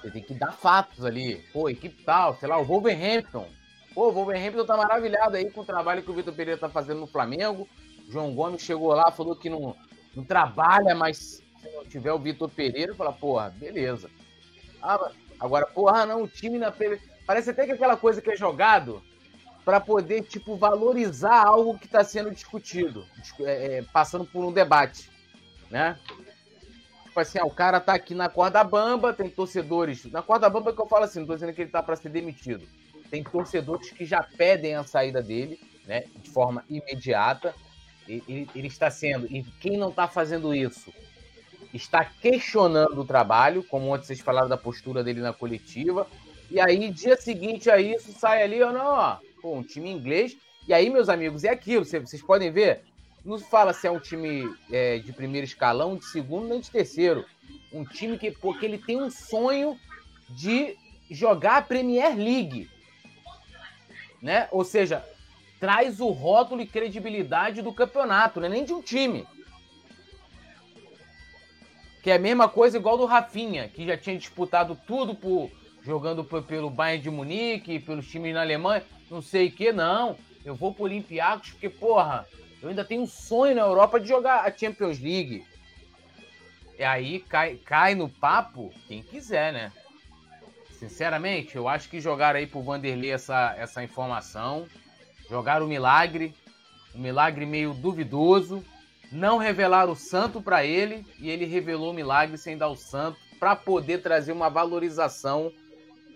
você tem que dar fatos ali. Pô, equipe tal, sei lá, o Wolverhampton. Pô, o Wolverhampton tá maravilhado aí com o trabalho que o Vitor Pereira tá fazendo no Flamengo. João Gomes chegou lá, falou que não, não trabalha, mas se não tiver o Vitor Pereira, fala, porra, beleza. Ah, agora, porra, não, o time na Parece até que aquela coisa que é jogado para poder, tipo, valorizar algo que está sendo discutido, é, é, passando por um debate, né? Tipo assim, ah, o cara tá aqui na corda bamba, tem torcedores. Na corda bamba que eu falo assim, não tô dizendo que ele tá para ser demitido. Tem torcedores que já pedem a saída dele, né? De forma imediata. Ele, ele está sendo. E quem não está fazendo isso está questionando o trabalho, como ontem vocês falaram da postura dele na coletiva. E aí, dia seguinte a isso, sai ali, ou não, ó, um time inglês. E aí, meus amigos, é aquilo, vocês podem ver, não fala se é um time é, de primeiro escalão, de segundo, nem de terceiro. Um time que, porque ele tem um sonho de jogar a Premier League. Né? Ou seja, traz o rótulo e credibilidade do campeonato, não é nem de um time. Que é a mesma coisa igual do Rafinha, que já tinha disputado tudo por jogando pelo Bayern de Munique, pelos times na Alemanha, não sei o que, não. Eu vou pro Olympiacos porque, porra, eu ainda tenho um sonho na Europa de jogar a Champions League. E aí cai, cai no papo quem quiser, né? Sinceramente, eu acho que jogaram aí pro Vanderlei essa, essa informação. Jogaram o milagre. Um milagre meio duvidoso. Não revelaram o santo para ele. E ele revelou o milagre sem dar o santo. para poder trazer uma valorização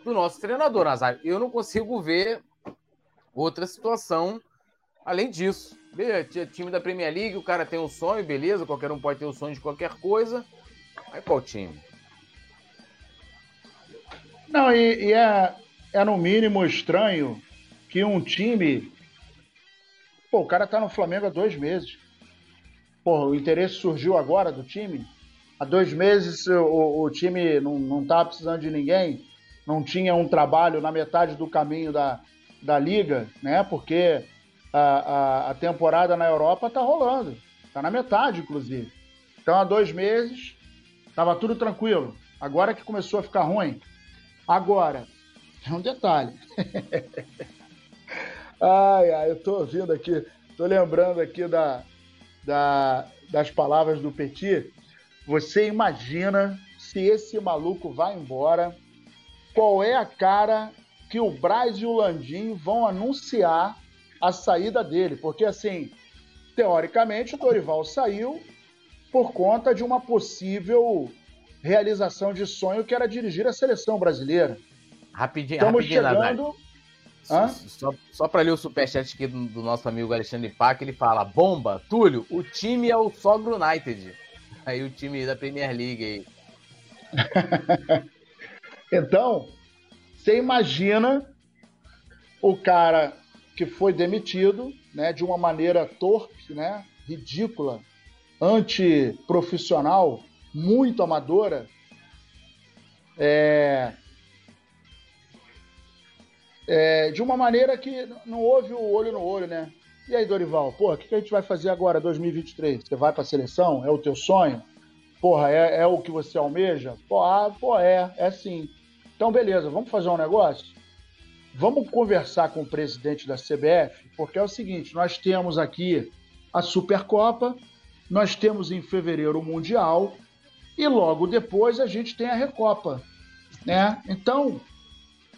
do nosso treinador, Nazário. Eu não consigo ver outra situação além disso. Beleza, time da Premier League, o cara tem um sonho, beleza, qualquer um pode ter o um sonho de qualquer coisa. Mas qual time? Não, e, e é, é no mínimo estranho que um time. Pô, o cara tá no Flamengo há dois meses. Pô, o interesse surgiu agora do time. Há dois meses o, o time não, não tava precisando de ninguém, não tinha um trabalho na metade do caminho da, da liga, né? Porque a, a, a temporada na Europa está rolando. Está na metade, inclusive. Então, há dois meses, estava tudo tranquilo. Agora que começou a ficar ruim. Agora, é um detalhe. ai, ai, eu estou ouvindo aqui, estou lembrando aqui da, da, das palavras do Petit. Você imagina se esse maluco vai embora, qual é a cara que o Braz e o Landim vão anunciar a saída dele, porque assim, teoricamente o Dorival saiu por conta de uma possível realização de sonho que era dirigir a seleção brasileira. Rapidinho, Estamos rapidinho, chegando... Só, só, só para ler o superchat aqui do, do, nosso amigo Alexandre Pac, ele fala: Bomba, Túlio, o time é o Sogro United. Aí o time da Premier League aí. então, você imagina o cara que foi demitido né, de uma maneira torpe, né, ridícula, antiprofissional, muito amadora. É, é, de uma maneira que não houve o olho no olho, né? E aí, Dorival, porra, o que, que a gente vai fazer agora, 2023? Você vai para a seleção? É o teu sonho? Porra, é, é o que você almeja? Pô, ah, pô, é, é sim. Então, beleza, vamos fazer um negócio? Vamos conversar com o presidente da CBF, porque é o seguinte: nós temos aqui a Supercopa, nós temos em fevereiro o Mundial e logo depois a gente tem a Recopa, né? Então,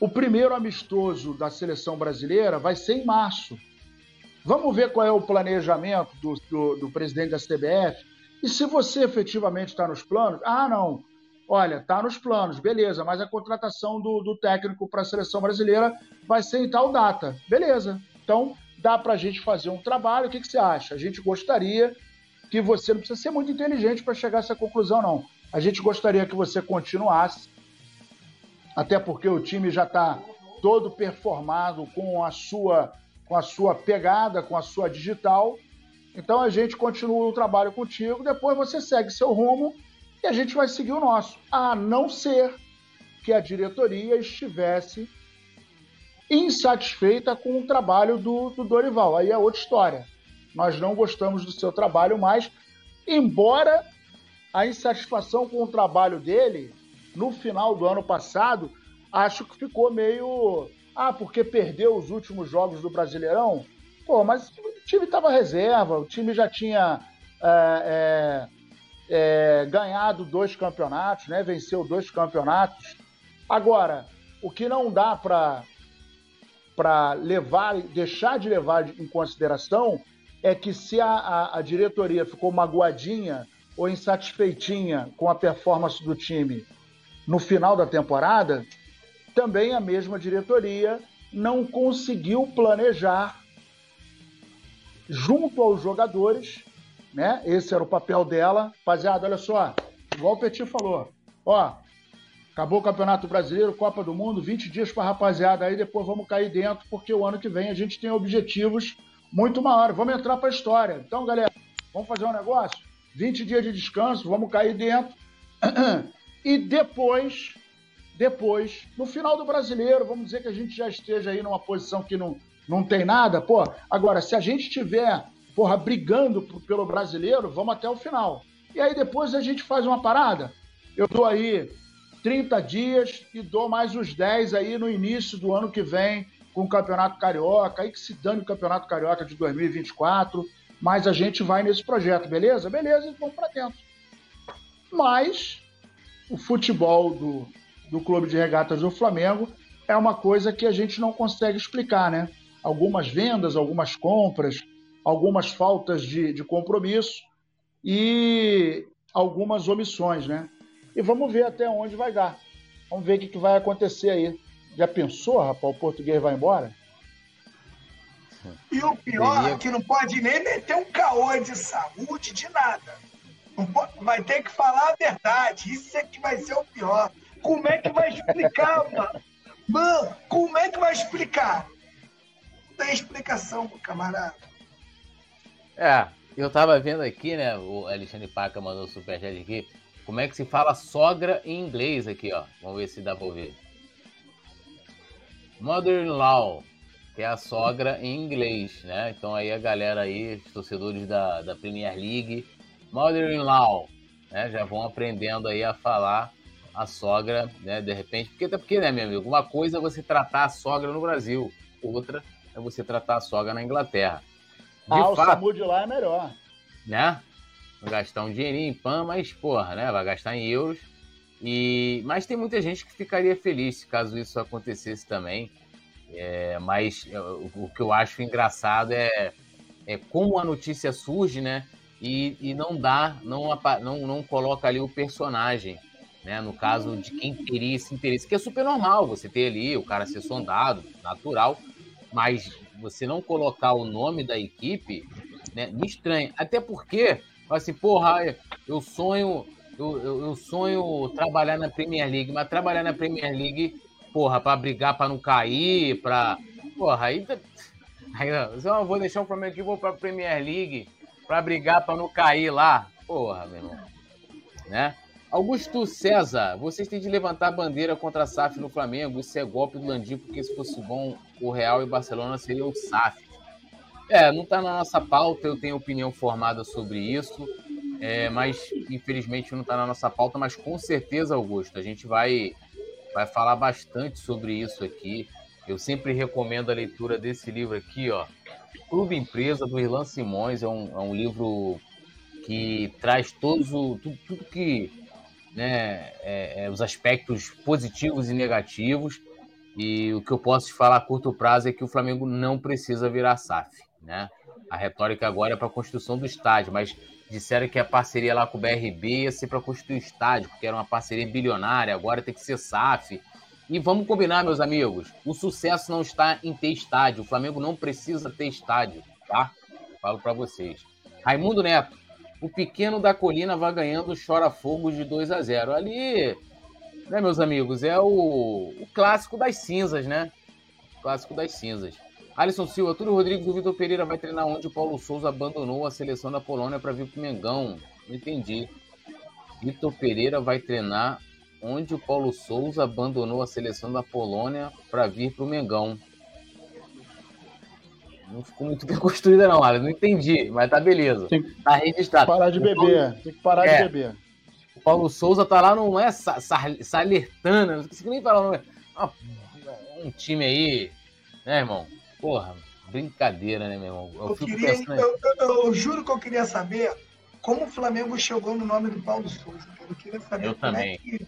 o primeiro amistoso da seleção brasileira vai ser em março. Vamos ver qual é o planejamento do, do, do presidente da CBF. E se você efetivamente está nos planos, ah, não, olha, está nos planos, beleza, mas a contratação do, do técnico para a seleção brasileira vai ser em tal data. Beleza. Então, dá para a gente fazer um trabalho. O que, que você acha? A gente gostaria que você não precisa ser muito inteligente para chegar a essa conclusão, não. A gente gostaria que você continuasse, até porque o time já está todo performado com a sua com a sua pegada, com a sua digital. Então a gente continua o trabalho contigo, depois você segue seu rumo e a gente vai seguir o nosso, a não ser que a diretoria estivesse insatisfeita com o trabalho do, do Dorival. Aí é outra história. Nós não gostamos do seu trabalho mais, embora a insatisfação com o trabalho dele no final do ano passado, acho que ficou meio. Ah, porque perdeu os últimos jogos do Brasileirão? Pô, mas o time estava reserva, o time já tinha é, é, é, ganhado dois campeonatos, né? Venceu dois campeonatos. Agora, o que não dá para para levar, deixar de levar em consideração é que se a, a, a, diretoria ficou magoadinha ou insatisfeitinha com a performance do time no final da temporada, também a mesma diretoria não conseguiu planejar junto aos jogadores né? Esse era o papel dela. Rapaziada, olha só, igual o Petit falou, ó, acabou o Campeonato Brasileiro, Copa do Mundo, 20 dias para rapaziada aí, depois vamos cair dentro, porque o ano que vem a gente tem objetivos muito maiores. Vamos entrar para a história. Então, galera, vamos fazer um negócio? 20 dias de descanso, vamos cair dentro. E depois, depois, no final do brasileiro, vamos dizer que a gente já esteja aí numa posição que não, não tem nada. Pô, agora, se a gente tiver porra, brigando pelo brasileiro, vamos até o final. E aí depois a gente faz uma parada. Eu dou aí 30 dias e dou mais os 10 aí no início do ano que vem com o Campeonato Carioca, aí que se dane o Campeonato Carioca de 2024, mas a gente vai nesse projeto, beleza? Beleza, vamos para dentro. Mas o futebol do, do Clube de Regatas do Flamengo é uma coisa que a gente não consegue explicar, né? Algumas vendas, algumas compras, algumas faltas de, de compromisso e algumas omissões, né? E vamos ver até onde vai dar. Vamos ver o que, que vai acontecer aí. Já pensou, rapaz, o português vai embora? E o pior é que não pode nem meter um caô de saúde, de nada. Pode, vai ter que falar a verdade. Isso é que vai ser o pior. Como é que vai explicar, mano? Mano, como é que vai explicar? Não tem explicação, camarada. É, eu tava vendo aqui, né? O Alexandre Paca mandou o superchat aqui. Como é que se fala sogra em inglês aqui, ó? Vamos ver se dá pra ouvir. Mother-in-law, que é a sogra em inglês, né? Então aí a galera aí, os torcedores da, da Premier League, mother-in-law, né? Já vão aprendendo aí a falar a sogra, né? De repente, porque até porque, né, meu amigo? Uma coisa é você tratar a sogra no Brasil, outra é você tratar a sogra na Inglaterra. De ah, fato, o SAMU de lá é melhor. Né? Vai gastar um dinheirinho em PAN, mas, porra, né? Vai gastar em euros. E... Mas tem muita gente que ficaria feliz caso isso acontecesse também. É, mas é, o que eu acho engraçado é, é como a notícia surge, né? E, e não dá, não, não, não coloca ali o personagem, né? No caso de quem teria esse interesse, que é super normal você ter ali o cara ser sondado, natural, mas você não colocar o nome da equipe, né, me estranha. Até porque, assim, porra, eu sonho, eu, eu, eu sonho trabalhar na Premier League, mas trabalhar na Premier League, porra, para brigar para não cair, para porra, aí, aí eu vou deixar o Flamengo aqui, vou para Premier League para brigar para não cair lá, porra, meu irmão, né? Augusto César, vocês têm de levantar a bandeira contra a SAF no Flamengo. Isso é golpe do Landim, porque se fosse bom, o Real e Barcelona seria o SAF. É, não está na nossa pauta, eu tenho opinião formada sobre isso, é, mas infelizmente não está na nossa pauta, mas com certeza, Augusto, a gente vai, vai falar bastante sobre isso aqui. Eu sempre recomendo a leitura desse livro aqui, ó. Clube Empresa, do Irlan Simões. É um, é um livro que traz todos o, tudo, tudo que. Né, é, é, os aspectos positivos e negativos. E o que eu posso te falar a curto prazo é que o Flamengo não precisa virar SAF. Né? A retórica agora é para a construção do estádio, mas disseram que a parceria lá com o BRB ia ser para construir estádio, porque era uma parceria bilionária, agora tem que ser SAF. E vamos combinar, meus amigos, o sucesso não está em ter estádio. O Flamengo não precisa ter estádio, tá? Falo para vocês. Raimundo Neto, o pequeno da colina vai ganhando chora fogo de 2 a 0. Ali, né, meus amigos, é o, o clássico das cinzas, né? O clássico das cinzas. Alisson Silva, Túlio Rodrigues, o Vitor Pereira vai treinar onde o Paulo Souza abandonou a seleção da Polônia para vir pro Mengão. Não entendi. Vitor Pereira vai treinar onde o Paulo Souza abandonou a seleção da Polônia para vir para o Mengão. Não ficou muito bem construída, não, Alex. Não entendi, mas tá beleza. Tem que tá registrado. Parar de beber. Tem que parar é, de beber. O Paulo Souza tá lá, não é Salertana, não sei nem falar o nome. Ah, um time aí, né, irmão? Porra, brincadeira, né, meu irmão? Eu, eu queria, pensando... eu, eu, eu, juro que eu queria saber como o Flamengo chegou no nome do Paulo Souza. Eu queria saber eu como também. é que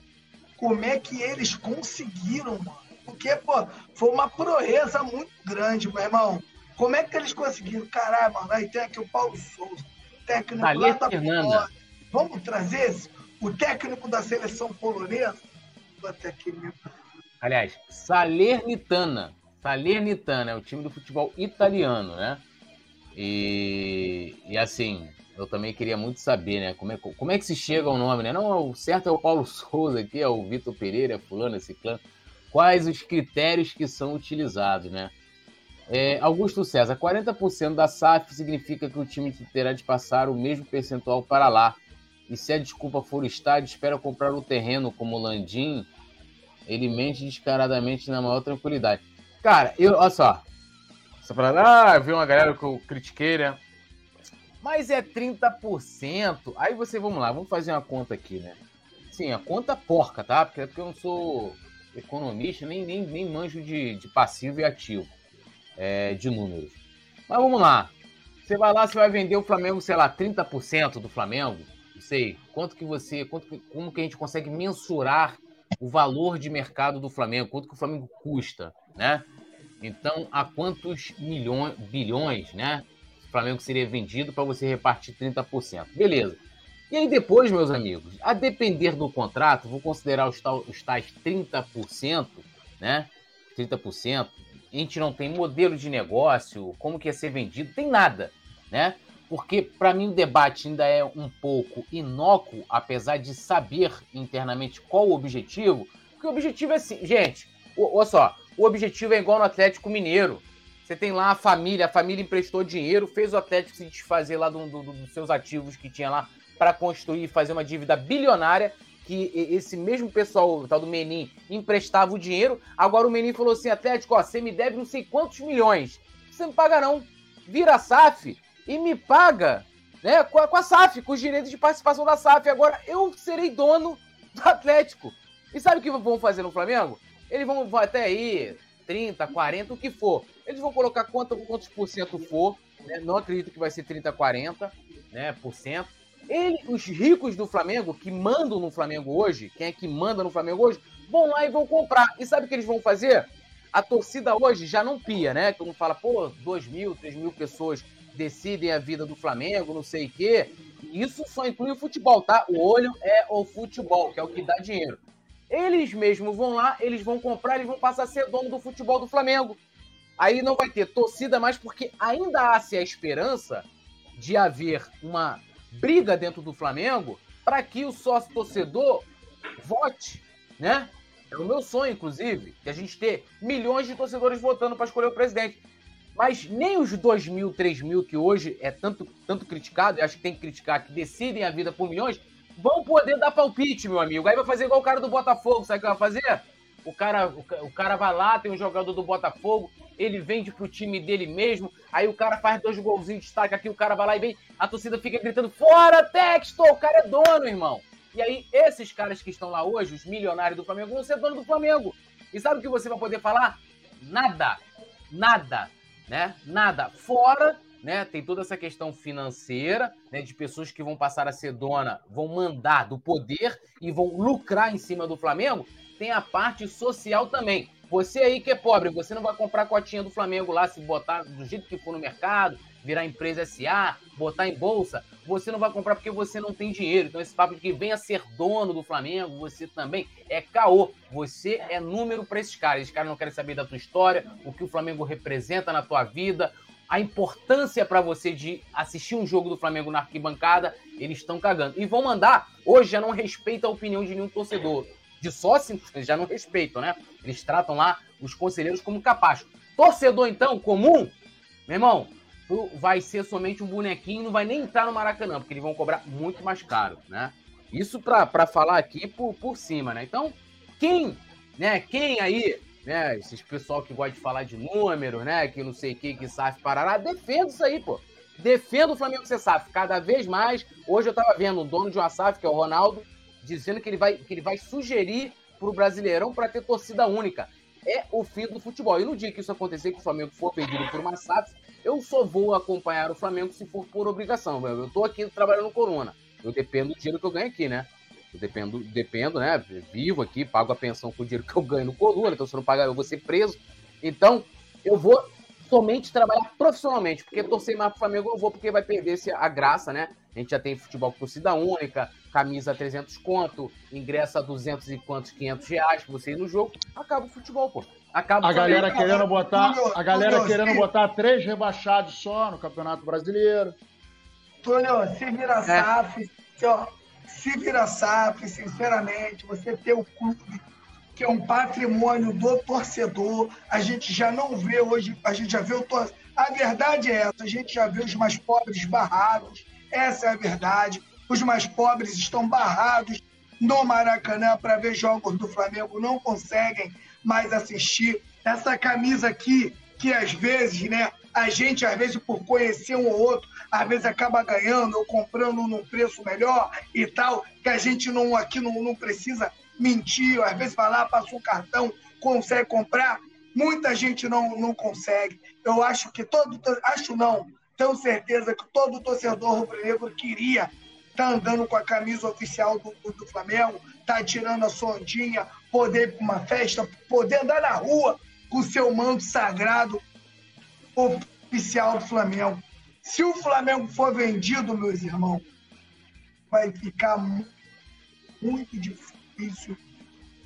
como é que eles conseguiram, mano. Porque, pô, foi uma proeza muito grande, meu irmão. Como é que eles conseguiram? Caralho, mano, aí tem aqui o Paulo Souza, técnico lá da Fernanda. Vamos trazer esse, o técnico da seleção polonesa? Até aqui mesmo. Aliás, Salernitana. Salernitana é o time do futebol italiano, né? E, e assim, eu também queria muito saber, né? Como é, como é que se chega ao nome, né? Não, o certo é o Paulo Souza aqui, é o Vitor Pereira, é fulano, esse clã. Quais os critérios que são utilizados, né? É, Augusto César, 40% da SAF significa que o time terá de passar o mesmo percentual para lá. E se a desculpa for o estádio, espera comprar o terreno como o Landim, ele mente descaradamente na maior tranquilidade. Cara, eu, olha só. Você fala, ah, viu uma galera que eu critiquei, né? Mas é 30%. Aí você, vamos lá, vamos fazer uma conta aqui, né? Sim, a conta porca, tá? Porque, porque eu não sou economista, nem, nem, nem manjo de, de passivo e ativo, é, de números. Mas vamos lá. Você vai lá, você vai vender o Flamengo, sei lá, 30% do Flamengo. Não sei. Quanto que você. Quanto que, como que a gente consegue mensurar o valor de mercado do Flamengo? Quanto que o Flamengo custa, né? Então, a quantos milhões, bilhões, né? o Flamengo seria vendido para você repartir 30%. Beleza. E aí depois, meus amigos, a depender do contrato, vou considerar os, tais 30%, né? 30%. A gente não tem modelo de negócio, como que ia ser vendido, tem nada, né? Porque para mim o debate ainda é um pouco inócuo, apesar de saber internamente qual o objetivo. Porque o objetivo é assim, gente, olha só, o objetivo é igual no Atlético Mineiro. Você tem lá a família, a família emprestou dinheiro, fez o Atlético se desfazer lá do, do, do, dos seus ativos que tinha lá para construir e fazer uma dívida bilionária. Que esse mesmo pessoal, o tal do Menin, emprestava o dinheiro. Agora o Menin falou assim: Atlético, ó, você me deve não sei quantos milhões. Você não paga, não. Vira a SAF e me paga né, com a, com a SAF, com os direitos de participação da SAF. Agora eu serei dono do Atlético. E sabe o que vão fazer no Flamengo? Eles vão até aí 30, 40, o que for. Eles vão colocar quanto, quantos por cento for, né? não acredito que vai ser 30, 40 né, por cento. Ele, os ricos do Flamengo, que mandam no Flamengo hoje, quem é que manda no Flamengo hoje, vão lá e vão comprar. E sabe o que eles vão fazer? A torcida hoje já não pia, né? Todo mundo fala, pô, 2 mil, 3 mil pessoas decidem a vida do Flamengo, não sei o quê. Isso só inclui o futebol, tá? O olho é o futebol, que é o que dá dinheiro. Eles mesmos vão lá, eles vão comprar, eles vão passar a ser dono do futebol do Flamengo. Aí não vai ter torcida mais, porque ainda há-se a esperança de haver uma briga dentro do Flamengo para que o sócio torcedor vote, né? É o meu sonho, inclusive, que a gente ter milhões de torcedores votando para escolher o presidente. Mas nem os 2 mil, 3 mil que hoje é tanto, tanto criticado, e acho que tem que criticar, que decidem a vida por milhões, vão poder dar palpite, meu amigo. Aí vai fazer igual o cara do Botafogo, sabe o que vai fazer? O cara, o, o cara vai lá, tem um jogador do Botafogo, ele vende pro time dele mesmo, aí o cara faz dois golzinhos de destaque aqui, o cara vai lá e vem, a torcida fica gritando, fora Texto, o cara é dono, irmão. E aí, esses caras que estão lá hoje, os milionários do Flamengo, vão ser dono do Flamengo. E sabe o que você vai poder falar? Nada. Nada. Né? Nada. Fora né? Tem toda essa questão financeira, né? De pessoas que vão passar a ser dona, vão mandar do poder e vão lucrar em cima do Flamengo. Tem a parte social também. Você aí que é pobre, você não vai comprar cotinha do Flamengo lá se botar do jeito que for no mercado, virar empresa SA, botar em bolsa. Você não vai comprar porque você não tem dinheiro. Então, esse papo de que venha ser dono do Flamengo, você também é caô. Você é número para esses caras. Esses caras não querem saber da tua história, o que o Flamengo representa na tua vida, a importância para você de assistir um jogo do Flamengo na arquibancada. Eles estão cagando. E vão mandar. Hoje já não respeita a opinião de nenhum torcedor de sócio, já não respeitam, né? Eles tratam lá os conselheiros como capacho. Torcedor, então, comum, meu irmão, vai ser somente um bonequinho, não vai nem entrar no Maracanã, porque eles vão cobrar muito mais caro, né? Isso para falar aqui por, por cima, né? Então, quem, né, quem aí, né, esses pessoal que gosta de falar de números, né, que não sei o que, que SAF parará, defenda isso aí, pô. Defenda o Flamengo ser SAF cada vez mais. Hoje eu tava vendo um dono de uma SAF, que é o Ronaldo, dizendo que ele vai, que ele vai sugerir para o Brasileirão para ter torcida única. É o fim do futebol. E no dia que isso acontecer, que o Flamengo for perdido por uma SAF, eu só vou acompanhar o Flamengo se for por obrigação. Eu estou aqui trabalhando no Corona. Eu dependo do dinheiro que eu ganho aqui, né? Eu dependo, dependo, né? Vivo aqui, pago a pensão com o dinheiro que eu ganho no Corona, então se eu não pagar, eu vou ser preso. Então, eu vou somente trabalhar profissionalmente, porque torcer mais pro Flamengo eu vou, porque vai perder a graça, né? A gente já tem futebol com torcida única, camisa 300 conto, ingresso a 200 e quantos, 500 reais pra você ir no jogo, acaba o futebol, pô. Acaba a galera querendo botar, a galera querendo botar três rebaixados só no Campeonato Brasileiro. Túlio, se vira é. SAF, se vira SAF, sinceramente, você ter o clube que é um patrimônio do torcedor, a gente já não vê hoje, a gente já vê o torcedor. A verdade é essa, a gente já vê os mais pobres barrados, essa é a verdade. Os mais pobres estão barrados no Maracanã para ver jogos do Flamengo, não conseguem mais assistir. Essa camisa aqui, que às vezes, né, a gente, às vezes, por conhecer um ou outro, às vezes acaba ganhando ou comprando num preço melhor e tal, que a gente não aqui não, não precisa mentir, às vezes vai lá, passa um cartão, consegue comprar. Muita gente não, não consegue. Eu acho que todo. Acho não, tenho certeza que todo torcedor rubro-negro queria tá andando com a camisa oficial do, do, Flamengo, tá tirando a sua ondinha, poder ir para uma festa, poder andar na rua com o seu manto sagrado oficial do Flamengo. Se o Flamengo for vendido, meus irmãos, vai ficar muito difícil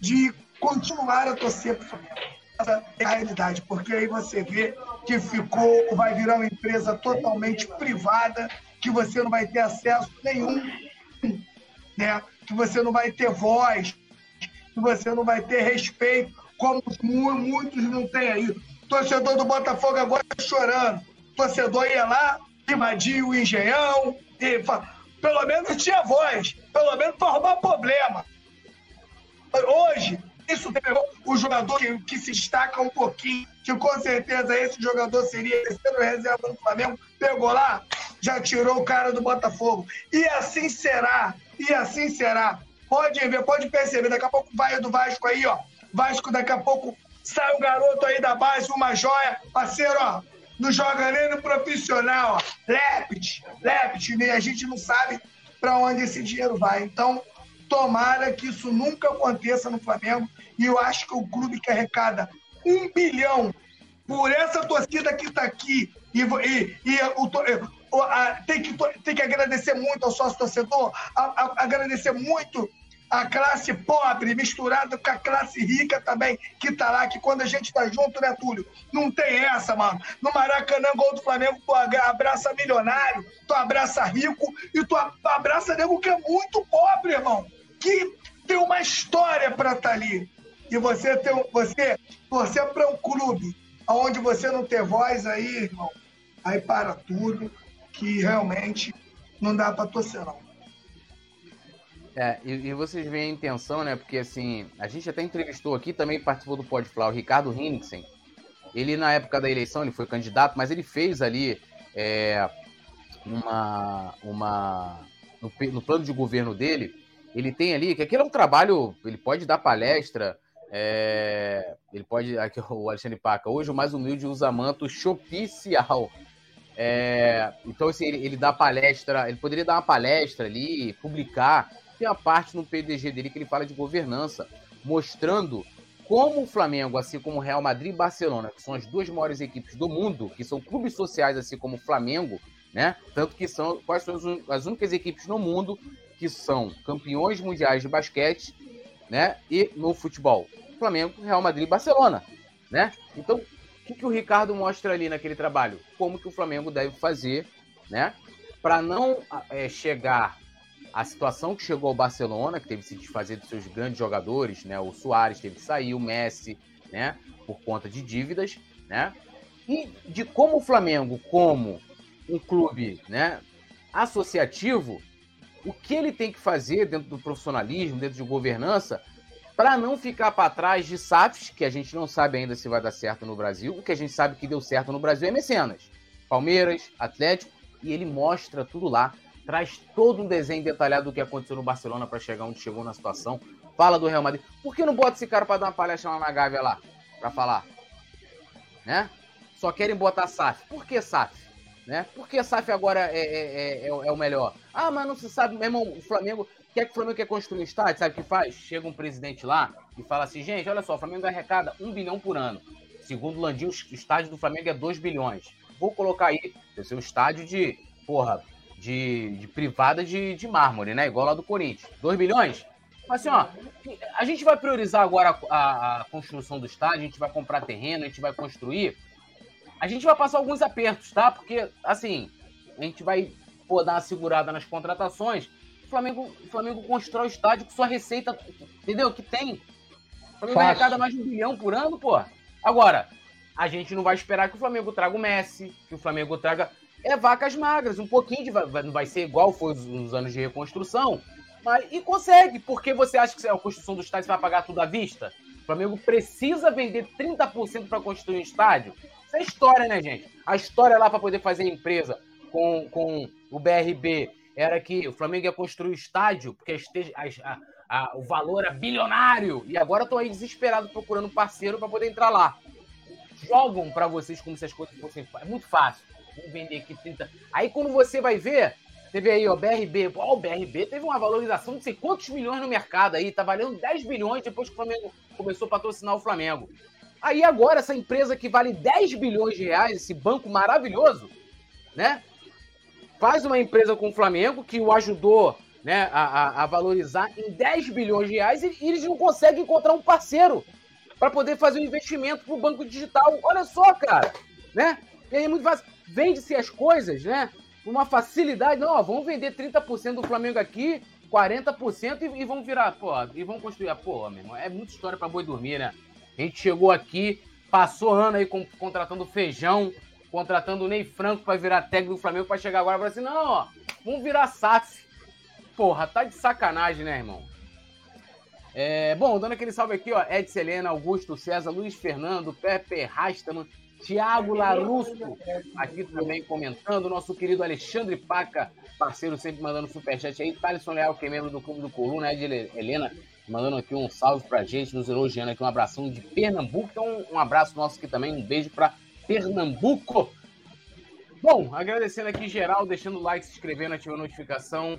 de continuar a torcer para. Essa é realidade, porque aí você vê que ficou, vai virar uma empresa totalmente privada que você não vai ter acesso nenhum, né? que você não vai ter voz, que você não vai ter respeito, como muitos não têm aí. Torcedor do Botafogo agora chorando. Torcedor ia lá, invadia o engenhão, e pelo menos tinha voz, pelo menos para arrumar problema. Hoje, isso pegou o jogador que, que, se destaca um pouquinho, que com certeza esse jogador seria terceiro reserva do Flamengo, pegou lá, já tirou o cara do Botafogo. E assim será, e assim será. Pode ver, pode perceber, daqui a pouco vai do Vasco aí, ó. Vasco daqui a pouco sai um garoto aí da base, uma joia, parceiro, ó. Não joga nem no profissional, ó. Lepit, Lepit, e a gente não sabe para onde esse dinheiro vai. Então, tomara que isso nunca aconteça no Flamengo. E eu acho que o clube que arrecada um bilhão por essa torcida que está aqui e, e, e o, tem que, tem que agradecer muito ao sócio torcedor, a, a, agradecer muito a classe pobre misturada com a classe rica também, que tá lá, que quando a gente tá junto, né, Túlio? Não tem essa, mano. No Maracanã, gol do Flamengo, tu abraça milionário, tu abraça rico e tu abraça nego que é muito pobre, irmão. Que tem uma história pra estar tá ali. E você tem você torcer para um clube onde você não tem voz aí, irmão, aí para tudo que realmente não dá para torcer, não. É, e, e, vocês veem a intenção, né? Porque assim, a gente até entrevistou aqui, também participou do Podflow, o Ricardo Hinnicksen. Ele, na época da eleição, ele foi candidato, mas ele fez ali é, uma. uma no, no, plano de governo dele, ele tem ali, que aquele é um trabalho, ele pode dar palestra, É, ele pode. Aqui o Alexandre Paca. Hoje o mais humilde usa manto chopicial. É, então, assim, ele, ele, dá palestra, ele poderia dar uma palestra ali, publicar. Tem a parte no PDG dele que ele fala de governança, mostrando como o Flamengo, assim como o Real Madrid e Barcelona, que são as duas maiores equipes do mundo, que são clubes sociais, assim como o Flamengo, né? Tanto que são quais são as únicas equipes no mundo que são campeões mundiais de basquete, né? E no futebol, Flamengo, Real Madrid Barcelona, né? Então, o que, que o Ricardo mostra ali naquele trabalho? Como que o Flamengo deve fazer, né? Para não é, chegar à situação que chegou ao Barcelona, que teve que se desfazer dos seus grandes jogadores, né? O Soares teve que sair, o Messi, né? Por conta de dívidas, né? E de como o Flamengo, como um clube, né? Associativo, o que ele tem que fazer dentro do profissionalismo, dentro de governança, para não ficar para trás de SAFs, que a gente não sabe ainda se vai dar certo no Brasil. O que a gente sabe que deu certo no Brasil é Mecenas. Palmeiras, Atlético, e ele mostra tudo lá, traz todo um desenho detalhado do que aconteceu no Barcelona para chegar onde chegou na situação. Fala do Real Madrid. Por que não bota esse cara para dar uma palestra lá na Gávea lá, para falar? Né? Só querem botar SAF. Por que SAF? Né? Por que SAF agora é, é, é, é, o melhor? Ah, mas não se sabe, meu irmão, o Flamengo. Quer que o Flamengo quer construir um estádio? Sabe o que faz? Chega um presidente lá e fala assim: gente, olha só, o Flamengo arrecada um bilhão por ano. Segundo o Landim, o estádio do Flamengo é 2 bilhões. Vou colocar aí, deve ser um estádio de, porra, de, de privada de, de mármore, né? Igual lá do Corinthians. 2 bilhões? Mas assim, ó, a gente vai priorizar agora a, a, a construção do estádio, a gente vai comprar terreno, a gente vai construir a gente vai passar alguns apertos, tá? Porque, assim, a gente vai pô, dar uma segurada nas contratações. O Flamengo, o Flamengo constrói o estádio com sua receita, entendeu? Que tem. O Flamengo vai arrecada mais de um bilhão por ano, pô. Agora, a gente não vai esperar que o Flamengo traga o Messi, que o Flamengo traga. É vacas magras, um pouquinho de. Não vai ser igual foi nos anos de reconstrução. Mas, e consegue, porque você acha que a construção do estádio vai pagar tudo à vista? O Flamengo precisa vender 30% para construir um estádio. É história, né, gente? A história lá para poder fazer empresa com, com o BRB era que o Flamengo ia construir o estádio, porque a, a, a, o valor era bilionário. E agora estão aí desesperados procurando parceiro para poder entrar lá. Jogam para vocês como se as coisas fossem. É muito fácil. Vamos vender aqui 30. Aí quando você vai ver, teve aí, ó, BRB. Ó, o BRB teve uma valorização de sei quantos milhões no mercado aí. Tá valendo 10 bilhões depois que o Flamengo começou a patrocinar o Flamengo. Aí agora, essa empresa que vale 10 bilhões de reais, esse banco maravilhoso, né? Faz uma empresa com o Flamengo que o ajudou né, a, a, valorizar em 10 bilhões de reais e, e eles não conseguem encontrar um parceiro para poder fazer um investimento para o banco digital. Olha só, cara, né? E aí é muito fácil. Vende-se as coisas, né? Uma facilidade. Não, ó, vamos vender 30% do Flamengo aqui, 40% e, e vamos virar, pô, e vamos construir. Pô, meu irmão, é muita história para boi dormir, né? A gente chegou aqui, passou ano aí com, contratando feijão, contratando o Ney Franco para virar técnico do Flamengo para chegar agora e falar assim: não, ó, vamos virar SAF. Porra, tá de sacanagem, né, irmão? É, bom, dando aquele salve aqui, ó, Ed Selena, Augusto César, Luiz Fernando, Pepe Rastaman, Tiago Larusso, aqui também comentando, nosso querido Alexandre Paca, parceiro sempre mandando superchat aí, Thaleson Leal, que é membro do Clube do Coluna, Ed Helena, mandando aqui um salve pra gente, nos elogiando aqui, um abração de Pernambuco. Então, um abraço nosso aqui também, um beijo pra Pernambuco. Bom, agradecendo aqui geral, deixando o like, se inscrevendo, ativando a notificação.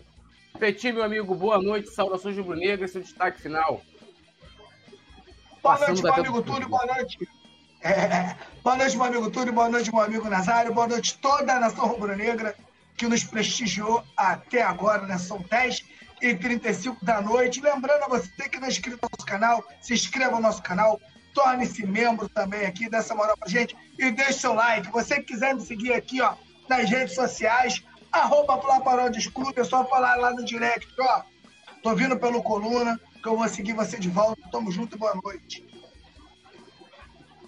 Petit, meu amigo, boa noite, saudações rubro-negras, seu destaque final. Boa noite, meu amigo Túlio, boa noite. É, boa noite, meu amigo Túlio, boa noite, meu amigo Nazário, boa noite toda a nação rubro-negra que nos prestigiou até agora, né? São 10 e 35 da noite. Lembrando a você que não é inscrito no nosso canal, se inscreva no nosso canal, torne-se membro também aqui, dessa moral pra gente e deixe seu like. Você que quiser me seguir aqui, ó, nas redes sociais, arroba Plaparódios Clube, é só falar lá no direct, ó. Tô vindo pelo Coluna, que eu vou seguir você de volta. Tamo junto e boa noite.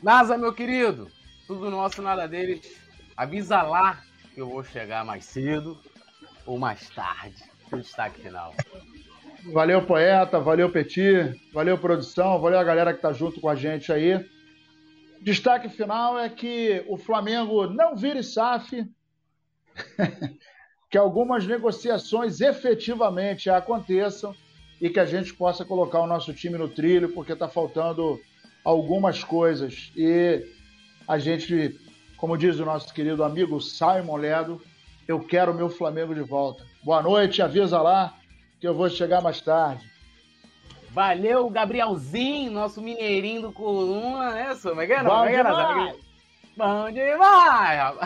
NASA, meu querido, tudo nosso, nada deles. Avisa lá que eu vou chegar mais cedo ou mais tarde o destaque final. Valeu, poeta, valeu, Petit, valeu, produção, valeu a galera que tá junto com a gente aí. Destaque final é que o Flamengo não vire SAF, que algumas negociações efetivamente aconteçam e que a gente possa colocar o nosso time no trilho, porque está faltando algumas coisas. E a gente, como diz o nosso querido amigo Simon Ledo, eu quero o meu Flamengo de volta. Boa noite, avisa lá que eu vou chegar mais tarde. Valeu, Gabrielzinho, nosso mineirinho do Coluna, né, Como é que era? Bom é demais! Bom demais!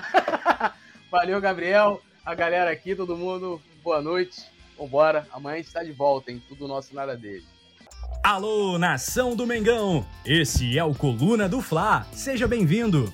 Valeu, Gabriel, a galera aqui, todo mundo, boa noite. Vambora, amanhã a gente está de volta, em Tudo Nosso Nada Dele. Alô, nação do Mengão! Esse é o Coluna do Fla. Seja bem-vindo!